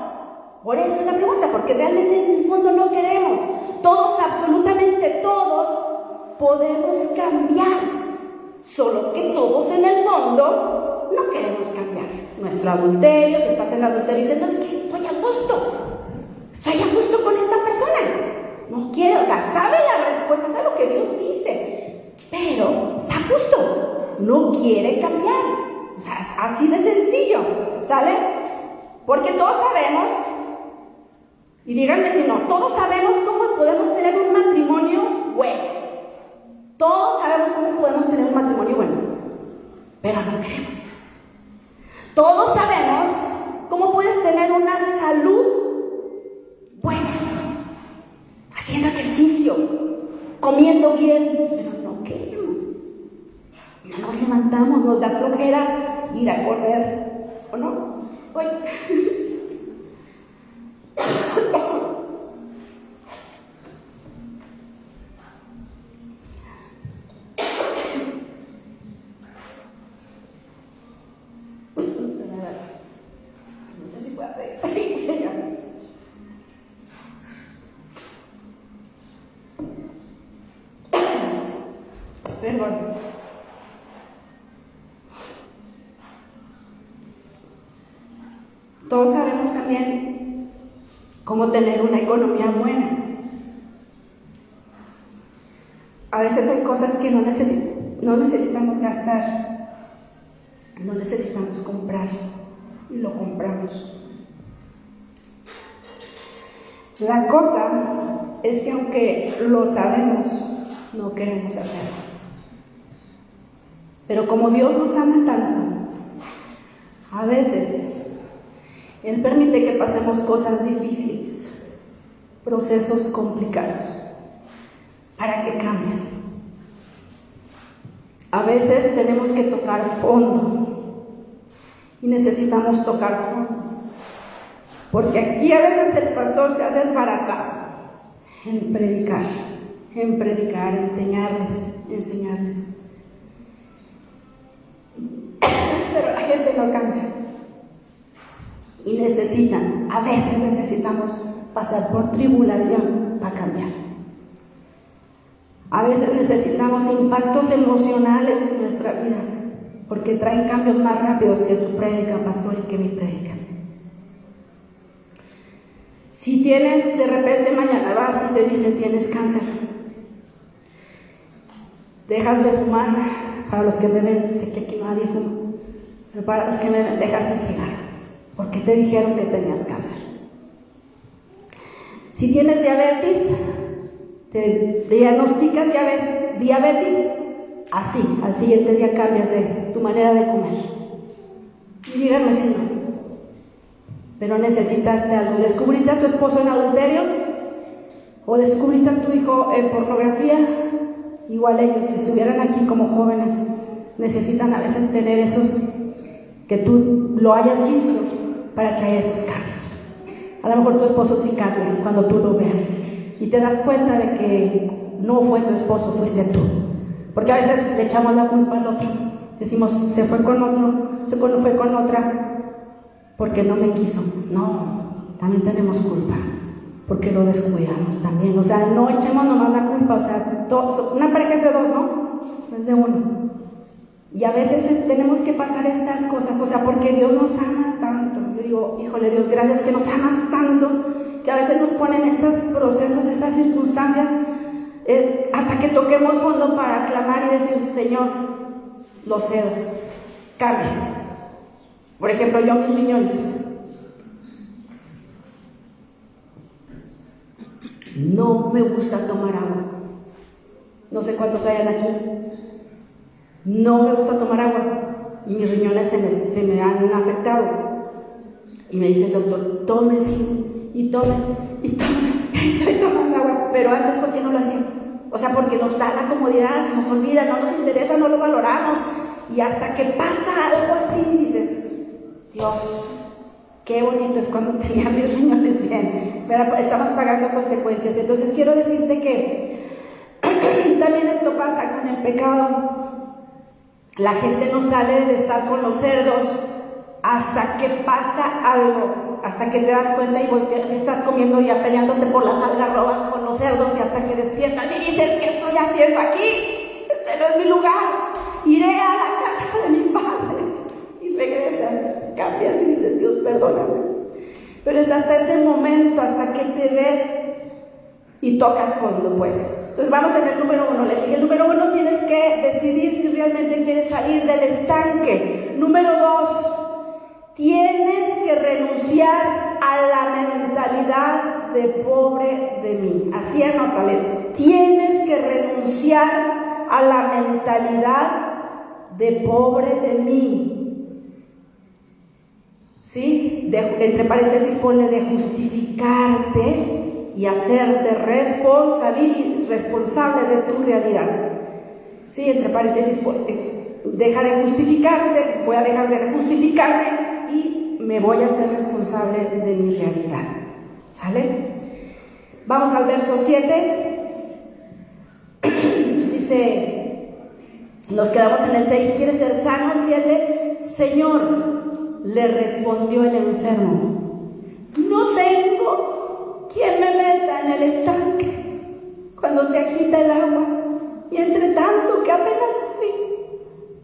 Por eso es la pregunta, porque realmente en el fondo no queremos. Todos, absolutamente todos, podemos cambiar. Solo que todos en el fondo no queremos cambiar. Nuestro adulterio, si estás en adulterio dices, no, es que estoy a gusto. Estoy a gusto con esta persona. No quiero, o sea, sabe la respuesta, sabe lo que Dios dice pero está justo, no quiere cambiar. O sea, así de sencillo, ¿sale? Porque todos sabemos, y díganme si no, todos sabemos cómo podemos tener un matrimonio bueno. Todos sabemos cómo podemos tener un matrimonio bueno, pero no queremos. Todos sabemos cómo puedes tener una salud buena, haciendo ejercicio, comiendo bien, pero no queremos. No nos levantamos, nos da flojera ir a correr, ¿o no? Hoy. No sé si puedo Perdón. Todos sabemos también cómo tener una economía buena. A veces hay cosas que no, no necesitamos gastar, no necesitamos comprar y lo compramos. La cosa es que aunque lo sabemos, no queremos hacerlo. Pero como Dios nos ama tanto, a veces Él permite que pasemos cosas difíciles, procesos complicados, para que cambies. A veces tenemos que tocar fondo y necesitamos tocar fondo. Porque aquí a veces el pastor se ha desbaratado en predicar, en predicar, enseñarles, enseñarles. Pero la gente no cambia. Y necesitan, a veces necesitamos pasar por tribulación para cambiar. A veces necesitamos impactos emocionales en nuestra vida, porque traen cambios más rápidos que tu prédica, pastor, y que mi prédica. Si tienes, de repente mañana vas y te dicen tienes cáncer, dejas de fumar, para los que me ven, sé que aquí nadie fuma, pero para los que me ven, dejas el cigarro, porque te dijeron que tenías cáncer. Si tienes diabetes, te diagnostican diabetes, así, al siguiente día cambias de tu manera de comer. Y díganme si no. Pero necesitaste algo. ¿Descubriste a tu esposo en adulterio? ¿O descubriste a tu hijo en pornografía? Igual ellos, si estuvieran aquí como jóvenes, necesitan a veces tener esos, que tú lo hayas visto para que haya esos cambios. A lo mejor tu esposo sí cambia cuando tú lo veas y te das cuenta de que no fue tu esposo, fuiste tú. Porque a veces le echamos la culpa al otro. Decimos, se fue con otro, se fue con otra, porque no me quiso. No, también tenemos culpa, porque lo descuidamos también. O sea, no echemos nomás la culpa, o sea, una pareja es de dos, ¿no? Es de uno. Y a veces tenemos que pasar estas cosas, o sea, porque Dios nos ama tanto. Yo digo, híjole Dios, gracias que nos amas tanto, que a veces nos ponen estos procesos, estas circunstancias, eh, hasta que toquemos fondo para clamar y decir, Señor, lo cedo, cambia. Por ejemplo, yo mis riñones. No me gusta tomar agua. No sé cuántos hayan aquí. No me gusta tomar agua. Y mis riñones se me, han afectado. Y me dice el doctor, tome sí, y tome, y tome. Estoy tomando agua. Pero antes, ¿por qué no lo hacía? O sea, porque nos da la comodidad, se nos olvida, no nos interesa, no lo valoramos. Y hasta que pasa algo así, dices, Dios, qué bonito es cuando tenía mis riñones bien. Estamos pagando consecuencias. Entonces quiero decirte que también esto pasa con el pecado. La gente no sale de estar con los cerdos hasta que pasa algo, hasta que te das cuenta y volteas, estás comiendo y peleándote por las algarrobas con los cerdos y hasta que despiertas y dices, ¿qué estoy haciendo aquí? Este no es mi lugar. Iré a la casa de mi. Y regresas, cambias y dices, Dios, perdóname. Pero es hasta ese momento, hasta que te ves y tocas fondo, pues. Entonces vamos en el número uno. Le dije, el número uno tienes que decidir si realmente quieres salir del estanque Número dos, tienes que renunciar a la mentalidad de pobre de mí. Así anótale. Tienes que renunciar a la mentalidad de pobre de mí. ¿Sí? entre paréntesis pone de justificarte y hacerte responsable de tu realidad. ¿Sí? Entre paréntesis pone, deja de justificarte, voy a dejar de justificarme y me voy a ser responsable de mi realidad. ¿Sale? Vamos al verso 7. Dice, nos quedamos en el 6, ¿quieres ser sano? 7, Señor, le respondió el enfermo, no tengo quien me meta en el estanque cuando se agita el agua y entre tanto que apenas fui,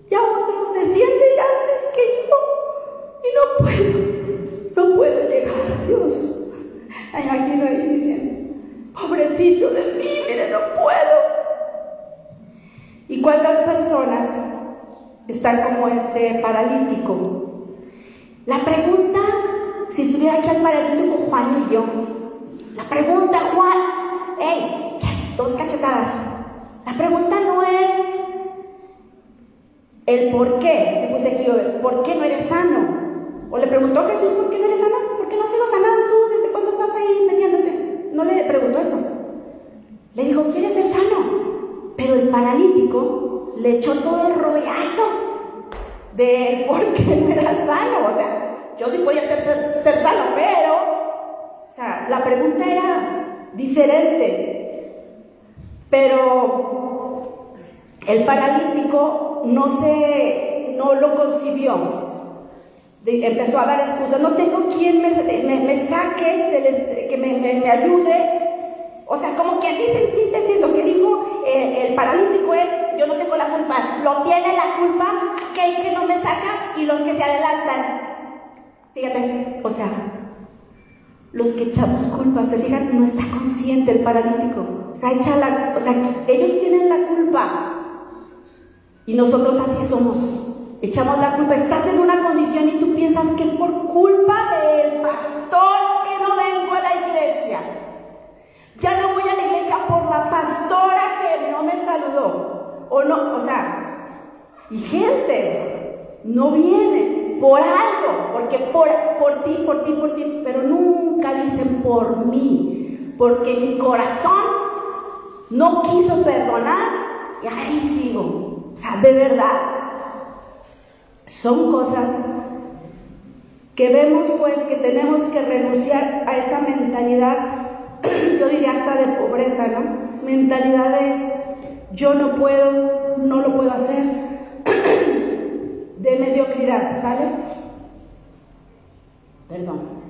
ya otro desciende antes que yo y no puedo, no puedo llegar, Dios. Me imagino ahí diciendo, pobrecito de mí, mire, no puedo. ¿Y cuántas personas están como este paralítico? La pregunta, si estuviera aquí el paralítico yo, la pregunta, Juan, hey, dos cachetadas. La pregunta no es el por qué, le puse aquí, ¿por qué no eres sano? O le preguntó Jesús, ¿por qué no eres sano? ¿Por qué no has sido sanado tú desde cuando estás ahí metiéndote? No le preguntó eso. Le dijo, ¿quieres ser sano? Pero el paralítico le echó todo el rollazo de por qué no era sano. O sea, yo sí podía ser, ser, sano, pero, o sea, la pregunta era diferente. Pero el paralítico no se, no lo concibió. empezó a dar excusas, no tengo quien me, me, saque, que me, me, ayude. O sea, como quien dice en síntesis lo que dijo el paralítico es, yo no tengo la culpa, lo tiene la culpa aquel que no me saca y los que se adelantan. Fíjate, o sea, los que echamos culpa, se fijan, no está consciente el paralítico. O sea, echa la, o sea, ellos tienen la culpa y nosotros así somos. Echamos la culpa, estás en una condición y tú piensas que es por culpa del pastor que no vengo a la iglesia. Ya no voy a la iglesia por pastora que no me saludó. O no, o sea, y gente no viene por algo, porque por, por ti, por ti, por ti, pero nunca dicen por mí, porque mi corazón no quiso perdonar y ahí sigo. O sea, de verdad, son cosas que vemos pues que tenemos que renunciar a esa mentalidad, yo diría hasta de pobreza, ¿no? Mentalidad de yo no puedo, no lo puedo hacer, de mediocridad, ¿sale? Perdón.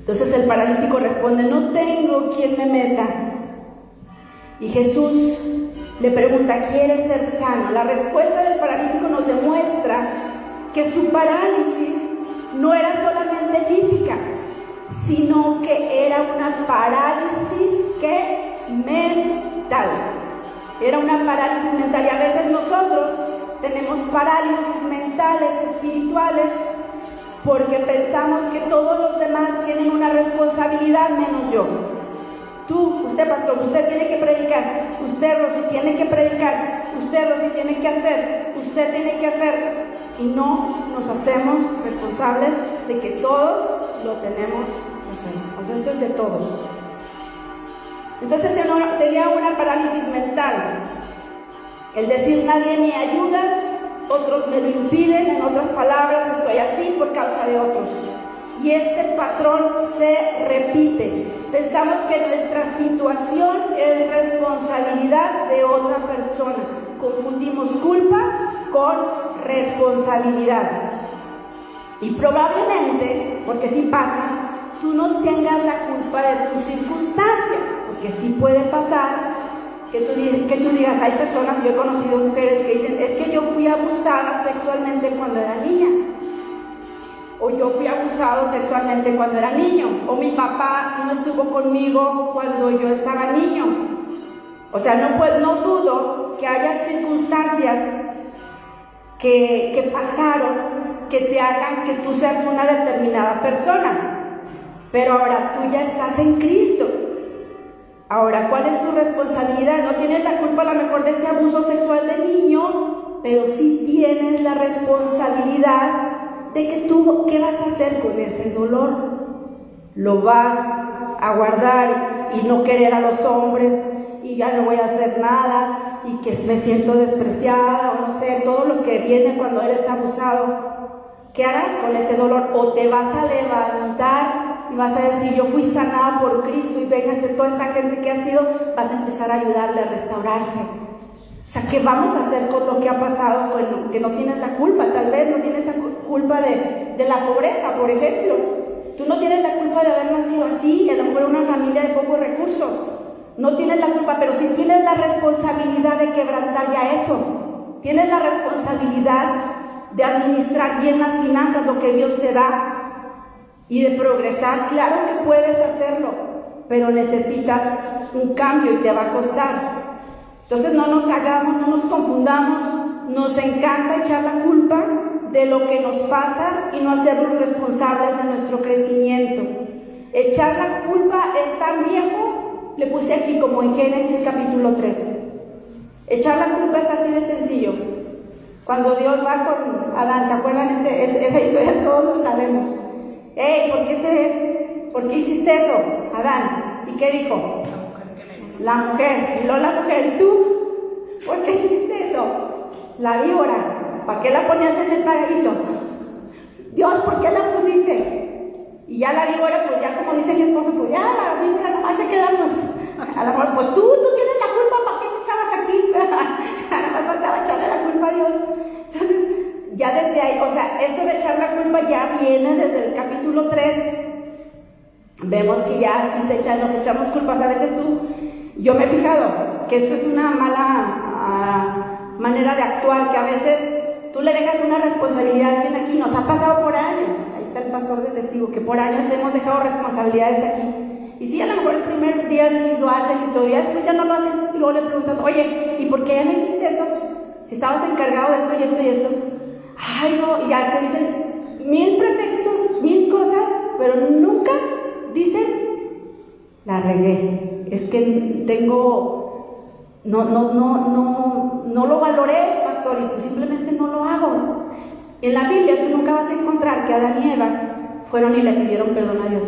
Entonces el paralítico responde, no tengo quien me meta. Y Jesús le pregunta, ¿quieres ser sano? La respuesta del paralítico nos demuestra que su parálisis no era solamente física, sino que era una parálisis que mental. Era una parálisis mental y a veces nosotros tenemos parálisis mentales, espirituales, porque pensamos que todos los demás tienen una responsabilidad menos yo. Tú, usted pastor, usted tiene que predicar, usted Rosy tiene que predicar, usted Rosy tiene que hacer, usted tiene que hacer. Y no nos hacemos responsables de que todos lo tenemos hacer. O sea, esto es de todos. Entonces tenía una parálisis mental. El decir nadie me ayuda, otros me lo impiden, en otras palabras estoy así por causa de otros. Y este patrón se repite. Pensamos que nuestra situación es responsabilidad de otra persona. Confundimos culpa con responsabilidad. Y probablemente, porque si pasa, tú no tengas la culpa de tus circunstancias. Que sí puede pasar que tú, digas, hay personas, yo he conocido mujeres que dicen, es que yo fui abusada sexualmente cuando era niña, o yo fui abusado sexualmente cuando era niño, o mi papá no estuvo conmigo cuando yo estaba niño. O sea, no, no dudo que haya circunstancias que, que pasaron que te hagan que tú seas una determinada persona. Pero ahora tú ya estás en Cristo. Ahora, ¿cuál es tu responsabilidad? No tienes la culpa a lo mejor de ese abuso sexual de niño, pero sí tienes la responsabilidad de que tú, ¿qué vas a hacer con ese dolor? Lo vas a guardar y no querer a los hombres y ya no voy a hacer nada y que me siento despreciada o no sé, todo lo que viene cuando eres abusado. ¿Qué harás con ese dolor? O te vas a levantar vas a decir, yo fui sanada por Cristo y vénganse toda esa gente que ha sido, vas a empezar a ayudarle a restaurarse. O sea, ¿qué vamos a hacer con lo que ha pasado? Que no tienes la culpa, tal vez no tienes la culpa de, de la pobreza, por ejemplo. Tú no tienes la culpa de haber nacido así, a lo mejor una familia de pocos recursos. No tienes la culpa, pero sí tienes la responsabilidad de quebrantar ya eso. Tienes la responsabilidad de administrar bien las finanzas, lo que Dios te da, y de progresar. Claro que puedes hacerlo, pero necesitas un cambio y te va a costar. Entonces no nos hagamos, no nos confundamos, nos encanta echar la culpa de lo que nos pasa y no hacernos responsables de nuestro crecimiento. Echar la culpa es tan viejo, le puse aquí como en Génesis capítulo 3. Echar la culpa es así de sencillo. Cuando Dios va con Adán, ¿se acuerdan esa historia? Todos lo sabemos. Hey, ¿por qué, te, ¿por qué hiciste eso, Adán? ¿Y qué dijo? La mujer. Y luego la mujer, ¿y tú? ¿Por qué hiciste eso? La víbora. ¿Para qué la ponías en el paraíso? Dios, ¿por qué la pusiste? Y ya la víbora, pues ya como dice mi esposo, pues ya la víbora nomás se queda, pues, a lo mejor, pues tú, tú tienes la culpa, ¿para qué me echabas aquí? Nada más faltaba echarle la culpa a Dios. Entonces, ya desde ahí, o sea, esto de echar la culpa ya viene desde el capítulo 3. Vemos que ya si se echan, nos echamos culpas. A veces tú, yo me he fijado que esto es una mala uh, manera de actuar, que a veces tú le dejas una responsabilidad a alguien aquí. Nos ha pasado por años, ahí está el pastor de testigo, que por años hemos dejado responsabilidades aquí. Y sí, a lo mejor el primer día sí lo hacen y todavía después ya no lo hacen. Y luego le preguntas, oye, ¿y por qué ya no hiciste eso? Si estabas encargado de esto y esto y esto. Ay, no, y ya te dicen mil pretextos, pero nunca dicen, la regué. Es que tengo, no, no, no, no, no lo valoré, pastor, y simplemente no lo hago. En la Biblia tú nunca vas a encontrar que Adán y Eva fueron y le pidieron perdón a Dios.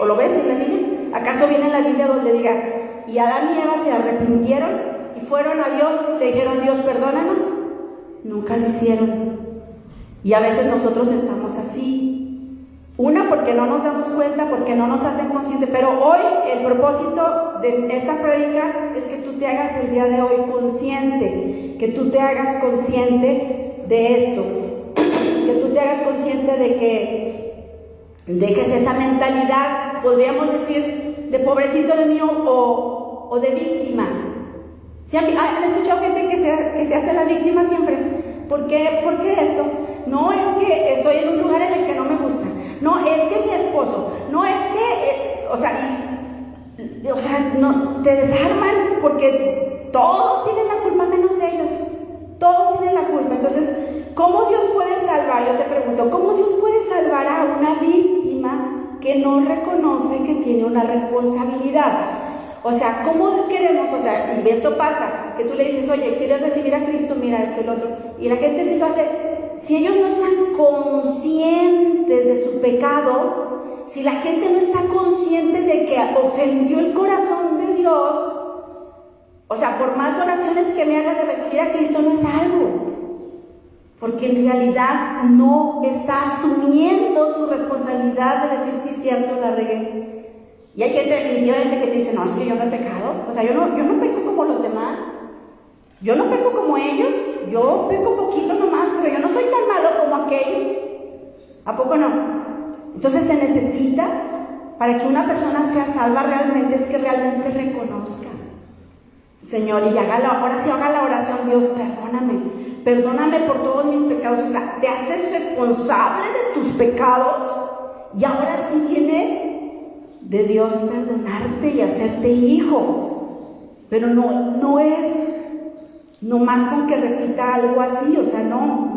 ¿O lo ves en la Biblia? ¿Acaso viene en la Biblia donde diga, y Adán y Eva se arrepintieron y fueron a Dios le dijeron, Dios, perdónanos? Nunca lo hicieron. Y a veces nosotros estamos así. Una, porque no nos damos cuenta, porque no nos hacen conscientes. Pero hoy el propósito de esta prédica es que tú te hagas el día de hoy consciente, que tú te hagas consciente de esto, que tú te hagas consciente de que dejes esa mentalidad, podríamos decir, de pobrecito de mío o, o de víctima. ¿Sí han, escuchado gente que se, que se hace la víctima siempre? ¿Por qué, ¿Por qué esto? No es que estoy en un lugar en el que no me gusta. No es que mi esposo. No es que, eh, o sea, o sea, no, te desarman porque todos tienen la culpa menos ellos. Todos tienen la culpa. Entonces, ¿cómo Dios puede salvar? Yo te pregunto, ¿cómo Dios puede salvar a una víctima que no reconoce que tiene una responsabilidad? O sea, ¿cómo queremos? O sea, y esto pasa, que tú le dices, oye, ¿quieres recibir a Cristo? Mira esto y lo otro. Y la gente sí lo hace. Si ellos no están conscientes de su pecado, si la gente no está consciente de que ofendió el corazón de Dios, o sea, por más oraciones que me haga de recibir a Cristo, no es algo. Porque en realidad no está asumiendo su responsabilidad de decir, sí, cierto, la regué. Y hay gente definitivamente que te dice, no, es que yo no he pecado. O sea, yo no, yo no peco como los demás. Yo no peco como ellos. Yo peco poquito nomás, pero yo no soy tan malo como aquellos. ¿A poco no? Entonces se necesita, para que una persona sea salva realmente, es que realmente reconozca. Señor, y haga la, ahora sí haga la oración, Dios, perdóname. Perdóname por todos mis pecados. O sea, te haces responsable de tus pecados. Y ahora sí viene de Dios perdonarte y hacerte hijo. Pero no, no es no más con que repita algo así, o sea, no,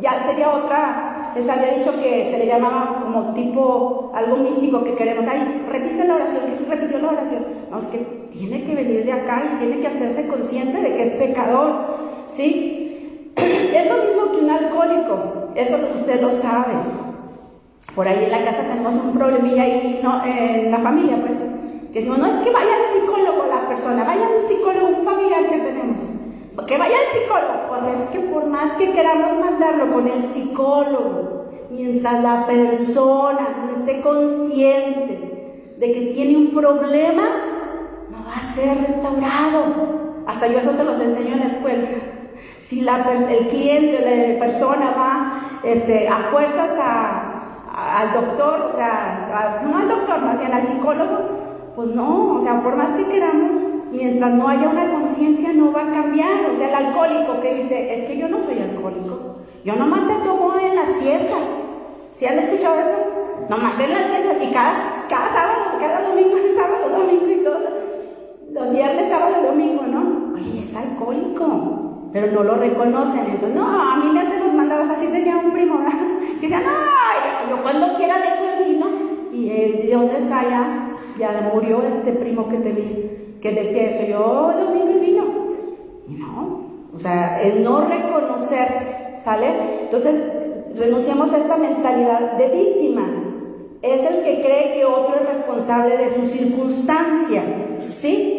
ya sería otra, les había dicho que se le llamaba como tipo algo místico que queremos, ay, repite la oración, repitió la oración, no, es que tiene que venir de acá y tiene que hacerse consciente de que es pecador, ¿sí? Es lo mismo que un alcohólico, eso usted lo sabe. Por ahí en la casa tenemos un problemilla ahí, no, en la familia, pues, que decimos, no es que vaya al psicólogo persona, vaya al psicólogo un familiar que tenemos. Que vaya al psicólogo, pues es que por más que queramos mandarlo con el psicólogo, mientras la persona no esté consciente de que tiene un problema, no va a ser restaurado. Hasta yo eso se los enseño en la escuela. Si la, el cliente, la persona va este, a fuerzas al doctor, o sea, no al doctor, más bien al psicólogo, pues no, o sea, por más que queramos, mientras no haya una conciencia no va a cambiar. O sea, el alcohólico que dice, es que yo no soy alcohólico, yo nomás te tomo en las fiestas. ¿Sí han escuchado eso? Nomás en las fiestas y cada, cada sábado, cada domingo, sábado, domingo y todo. Los viernes, sábado domingo, ¿no? Oye, es alcohólico, pero no lo reconocen. Entonces, no, a mí me hacen los mandados. Así tenía un primo, ¿verdad? Que decía, no, yo, cuando quiera dejo el. ¿Y eh, de dónde está ya? Ya murió este primo que te vi, que decía eso. Yo domingo vino. Y no, o sea, el no reconocer, ¿sale? Entonces, renunciamos a esta mentalidad de víctima. Es el que cree que otro es responsable de su circunstancia, ¿sí?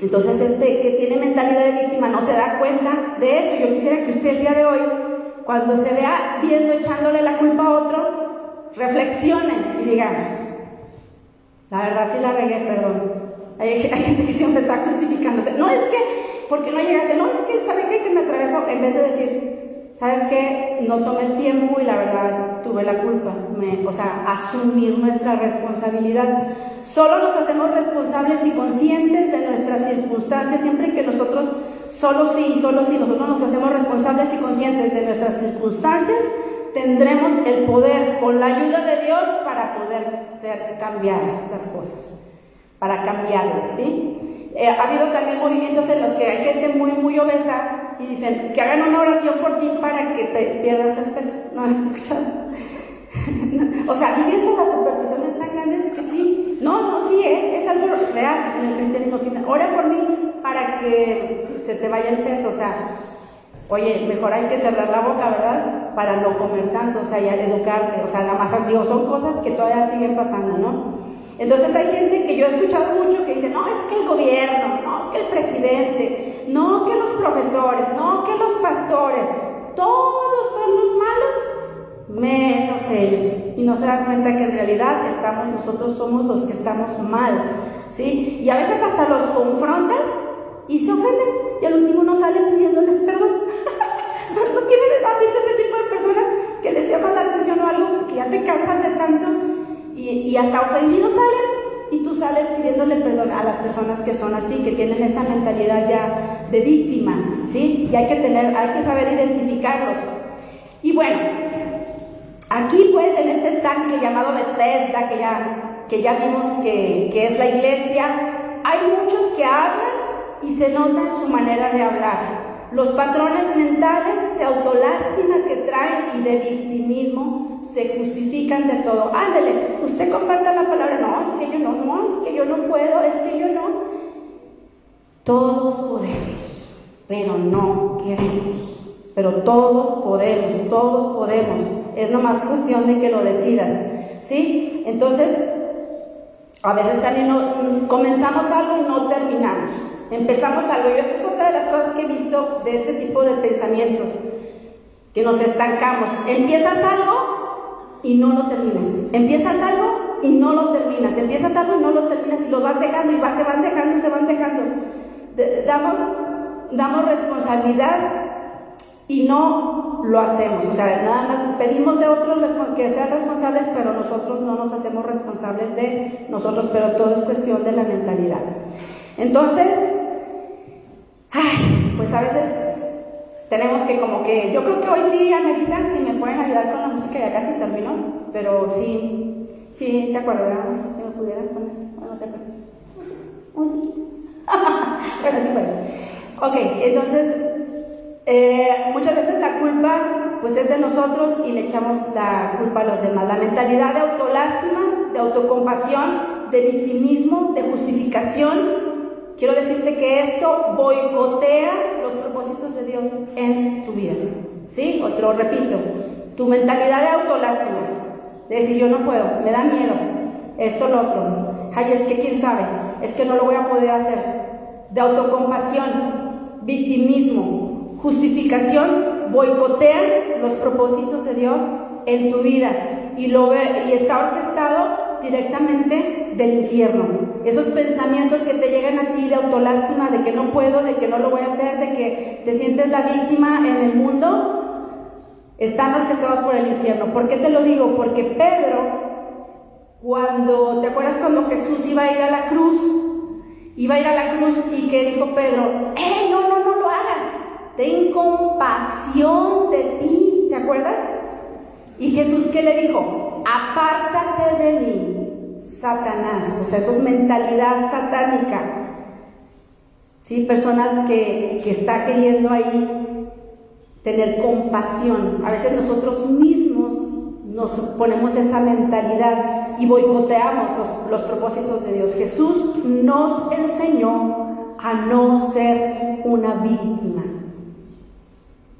Entonces, este que tiene mentalidad de víctima no se da cuenta de esto. Yo quisiera que usted el día de hoy, cuando se vea viendo echándole la culpa a otro, reflexione y diga, la verdad sí la regué, perdón. Hay, gente que siempre está justificándose. No es que, porque no llegaste, no es que, ¿sabe qué? Se me atravesó, en vez de decir, ¿sabes qué? No tomé el tiempo y la verdad tuve la culpa. o sea, asumir nuestra responsabilidad. Solo nos hacemos responsables y conscientes de nuestras circunstancias siempre que nosotros, solo sí, solo sí, nosotros nos hacemos responsables y conscientes de nuestras circunstancias, tendremos el poder, con la ayuda de Dios, para poder ser cambiadas las cosas, para cambiarlas, ¿sí? Eh, ha habido también movimientos en los que hay gente muy, muy obesa y dicen que hagan una oración por ti para que te pierdas el peso. ¿No han escuchado? o sea, fíjense las supersticiones tan grandes que sí. No, no, sí, ¿eh? es algo real en el cristianismo. Ora por mí para que se te vaya el peso. O sea, oye, mejor hay que cerrar la boca, ¿verdad? Para no comer tanto, o sea, y educarte. O sea, la más, digo, son cosas que todavía siguen pasando, ¿no? Entonces hay gente que yo he escuchado mucho que dice, no, es que el gobierno, no, que el presidente, no, que los profesores, no, que los pastores, todos son los malos, menos ellos. Y no se dan cuenta que en realidad estamos, nosotros somos los que estamos mal, ¿sí? Y a veces hasta los confrontas y se ofenden y al último no salen pidiéndoles perdón. ¿No tienen, han visto ese tipo de personas que les llama la atención o algo porque ya te cansas de tanto y, hasta ofendidos salen y tú sales pidiéndole perdón a las personas que son así, que tienen esa mentalidad ya de víctima, ¿sí? Y hay que tener, hay que saber identificarlos. Y bueno, aquí pues en este estanque llamado Bethesda, que ya, que ya vimos que, que es la iglesia, hay muchos que hablan y se nota en su manera de hablar. Los patrones mentales de autolástima que traen y de victimismo se justifican de todo. Ándele, usted comparta la palabra, no, es que yo no, no, es que yo no puedo, es que yo no. Todos podemos, pero no queremos. Pero todos podemos, todos podemos. Es nomás cuestión de que lo decidas. ¿Sí? Entonces, a veces también no, comenzamos algo y no terminamos. Empezamos algo. Y esa es otra de las cosas que he visto de este tipo de pensamientos, que nos estancamos. Empiezas algo y no lo terminas. Empiezas algo y no lo terminas. Empiezas algo y no lo terminas y lo vas dejando y se van dejando y se van dejando. damos, damos responsabilidad y no lo hacemos. O sea, nada más pedimos de otros que sean responsables, pero nosotros no nos hacemos responsables de nosotros, pero todo es cuestión de la mentalidad. Entonces, ay, pues a veces tenemos que como que, yo creo que hoy sí ameritan, si me pueden ayudar con la música, ya casi terminó, pero sí, sí, te acuerdas, si me pudieran poner, bueno, te acuerdas. bueno, sí, pues. Ok, entonces, eh, muchas veces la culpa pues es de nosotros y le echamos la culpa a los demás. La mentalidad de autolástima, de autocompasión, de victimismo, de justificación. Quiero decirte que esto boicotea los propósitos de Dios en tu vida. ¿Sí? Otro repito. Tu mentalidad de autolástima, de decir yo no puedo, me da miedo, esto, lo otro. Ay, es que quién sabe, es que no lo voy a poder hacer. De autocompasión, victimismo, justificación, boicotean los propósitos de Dios en tu vida y, lo y está orquestado directamente del infierno. Esos pensamientos que te llegan a ti de autolástima, de que no puedo, de que no lo voy a hacer, de que te sientes la víctima en el mundo, están orquestados por el infierno. ¿Por qué te lo digo? Porque Pedro, cuando, ¿te acuerdas cuando Jesús iba a ir a la cruz? Iba a ir a la cruz y que dijo Pedro, ¡eh, no, no, no lo hagas! Ten compasión de ti, ¿te acuerdas? Y Jesús, ¿qué le dijo? Apártate de mí, Satanás. O sea, eso es mentalidad satánica. Sí, personas que, que está queriendo ahí tener compasión. A veces nosotros mismos nos ponemos esa mentalidad y boicoteamos los, los, propósitos de Dios. Jesús nos enseñó a no ser una víctima.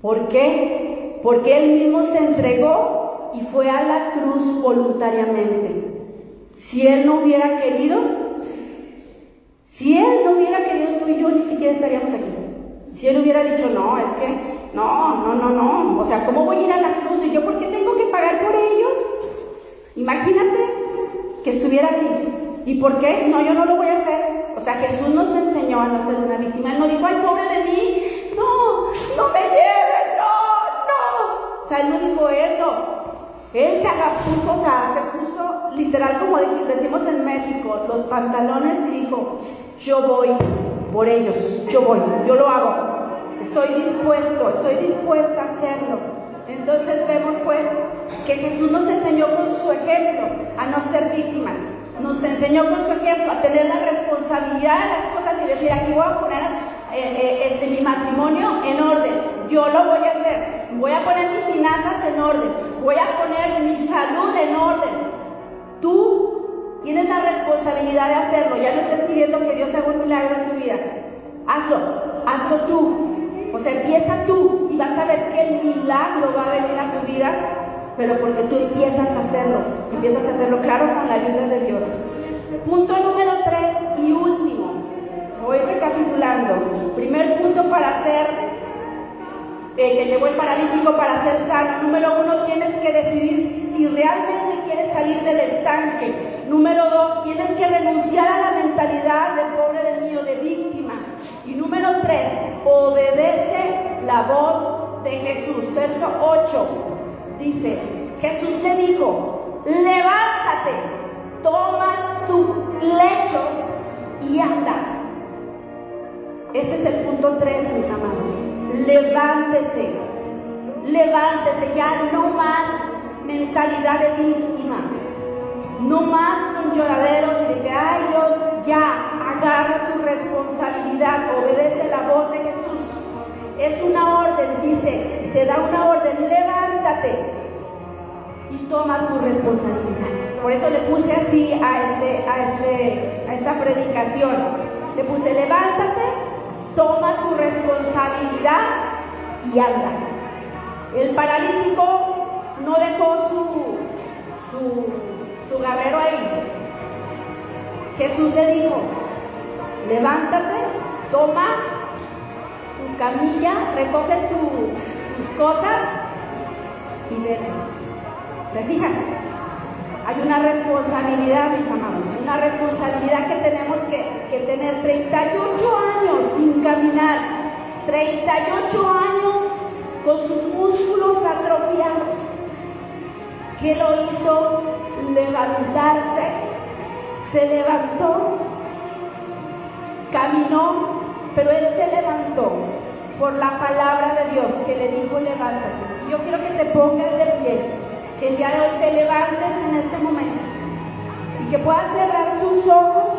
¿Por qué? Porque Él mismo se entregó y fue a la cruz voluntariamente. Si Él no hubiera querido, si Él no hubiera querido, tú y yo ni siquiera estaríamos aquí. Si Él hubiera dicho, no, es que no, no, no, no. O sea, ¿cómo voy a ir a la cruz? ¿Y yo por qué tengo que pagar por ellos? Imagínate que estuviera así. ¿Y por qué? No, yo no lo voy a hacer. O sea, Jesús nos enseñó a no ser una víctima. Él no dijo, ay, pobre de mí. No, no me lleven, no, no. O sea, él no dijo eso. Él se puso, o sea, se puso literal como decimos en México, los pantalones y dijo, yo voy por ellos, yo voy, yo lo hago. Estoy dispuesto, estoy dispuesta a hacerlo. Entonces vemos pues que Jesús nos enseñó con su ejemplo a no ser víctimas. Nos enseñó con su ejemplo a tener la responsabilidad de las cosas y decir, aquí voy a poner eh, eh, este, mi matrimonio en orden. Yo lo voy a hacer. Voy a poner mis finanzas en orden. Voy a poner mi salud en orden. Tú tienes la responsabilidad de hacerlo. Ya no estés pidiendo que Dios haga un milagro en tu vida. Hazlo, hazlo tú. O sea, empieza tú y vas a ver que el milagro va a venir a tu vida, pero porque tú empiezas a hacerlo, empiezas a hacerlo claro con la ayuda de Dios. Punto número tres y último, voy recapitulando. Primer punto para ser, eh, que llevó el paralítico para ser sano. Número uno, tienes que decidir si realmente quieres salir del estanque. Número dos, tienes que renunciar a la mentalidad de pobre del mío, de víctima. Y número tres, obedece la voz de Jesús. Verso 8 dice, Jesús le dijo, levántate, toma tu lecho y anda. Ese es el punto 3, mis amados. Levántese, levántese, ya no más mentalidad de víctima, no más con lloraderos y de que, ay, yo ya, agarra tu responsabilidad, obedece la voz de Jesús. Es una orden, dice, te da una orden, levántate y toma tu responsabilidad. Por eso le puse así a, este, a, este, a esta predicación. Le puse, levántate, toma tu responsabilidad y anda. El paralítico no dejó su, su, guerrero ahí. Jesús le dijo, levántate, toma tu camilla, recoge tus cosas y vete. ¿Te fijas? Una responsabilidad, mis amados, una responsabilidad que tenemos que, que tener 38 años sin caminar, 38 años con sus músculos atrofiados. ¿Qué lo hizo levantarse? Se levantó caminó, pero él se levantó por la palabra de Dios que le dijo levántate. Yo quiero que te pongas de pie, que el día de hoy te levantes en este momento y que puedas cerrar tus ojos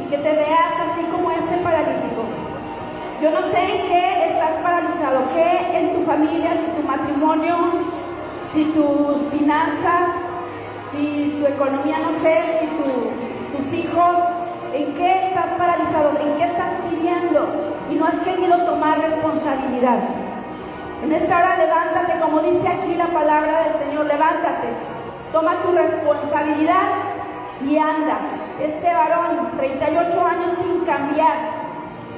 y que te veas así como este paralítico. Yo no sé en qué estás paralizado, qué en tu familia, si tu matrimonio, si tus finanzas, si tu economía, no sé, si tus hijos, en qué estás paralizado, en qué estás pidiendo y no has querido tomar responsabilidad. En esta hora levántate, como dice aquí la palabra del Señor, levántate, toma tu responsabilidad y anda. Este varón, 38 años sin cambiar,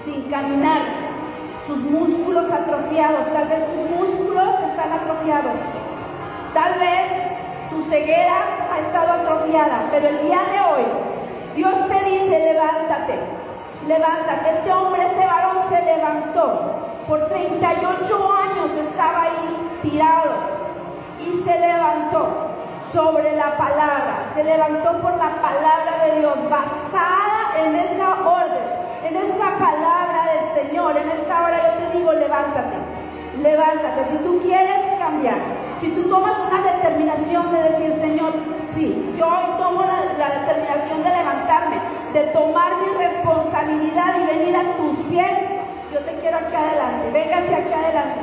sin caminar, sus músculos atrofiados, tal vez tus músculos están atrofiados, tal vez tu ceguera ha estado atrofiada, pero el día de hoy Dios te dice, levántate, levántate. Este hombre, este varón se levantó. Por 38 años estaba ahí tirado y se levantó sobre la palabra, se levantó por la palabra de Dios, basada en esa orden, en esa palabra del Señor. En esta hora yo te digo, levántate, levántate. Si tú quieres cambiar, si tú tomas una determinación de decir, Señor, sí, yo hoy tomo la, la determinación de levantarme, de tomar mi responsabilidad y venir a tus pies, yo te quiero aquí adelante, véngase aquí adelante,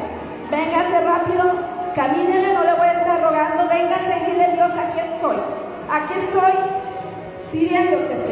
véngase rápido Camínele, no le voy a estar rogando, venga a seguirle Dios, aquí estoy. Aquí estoy pidiéndote, Señor.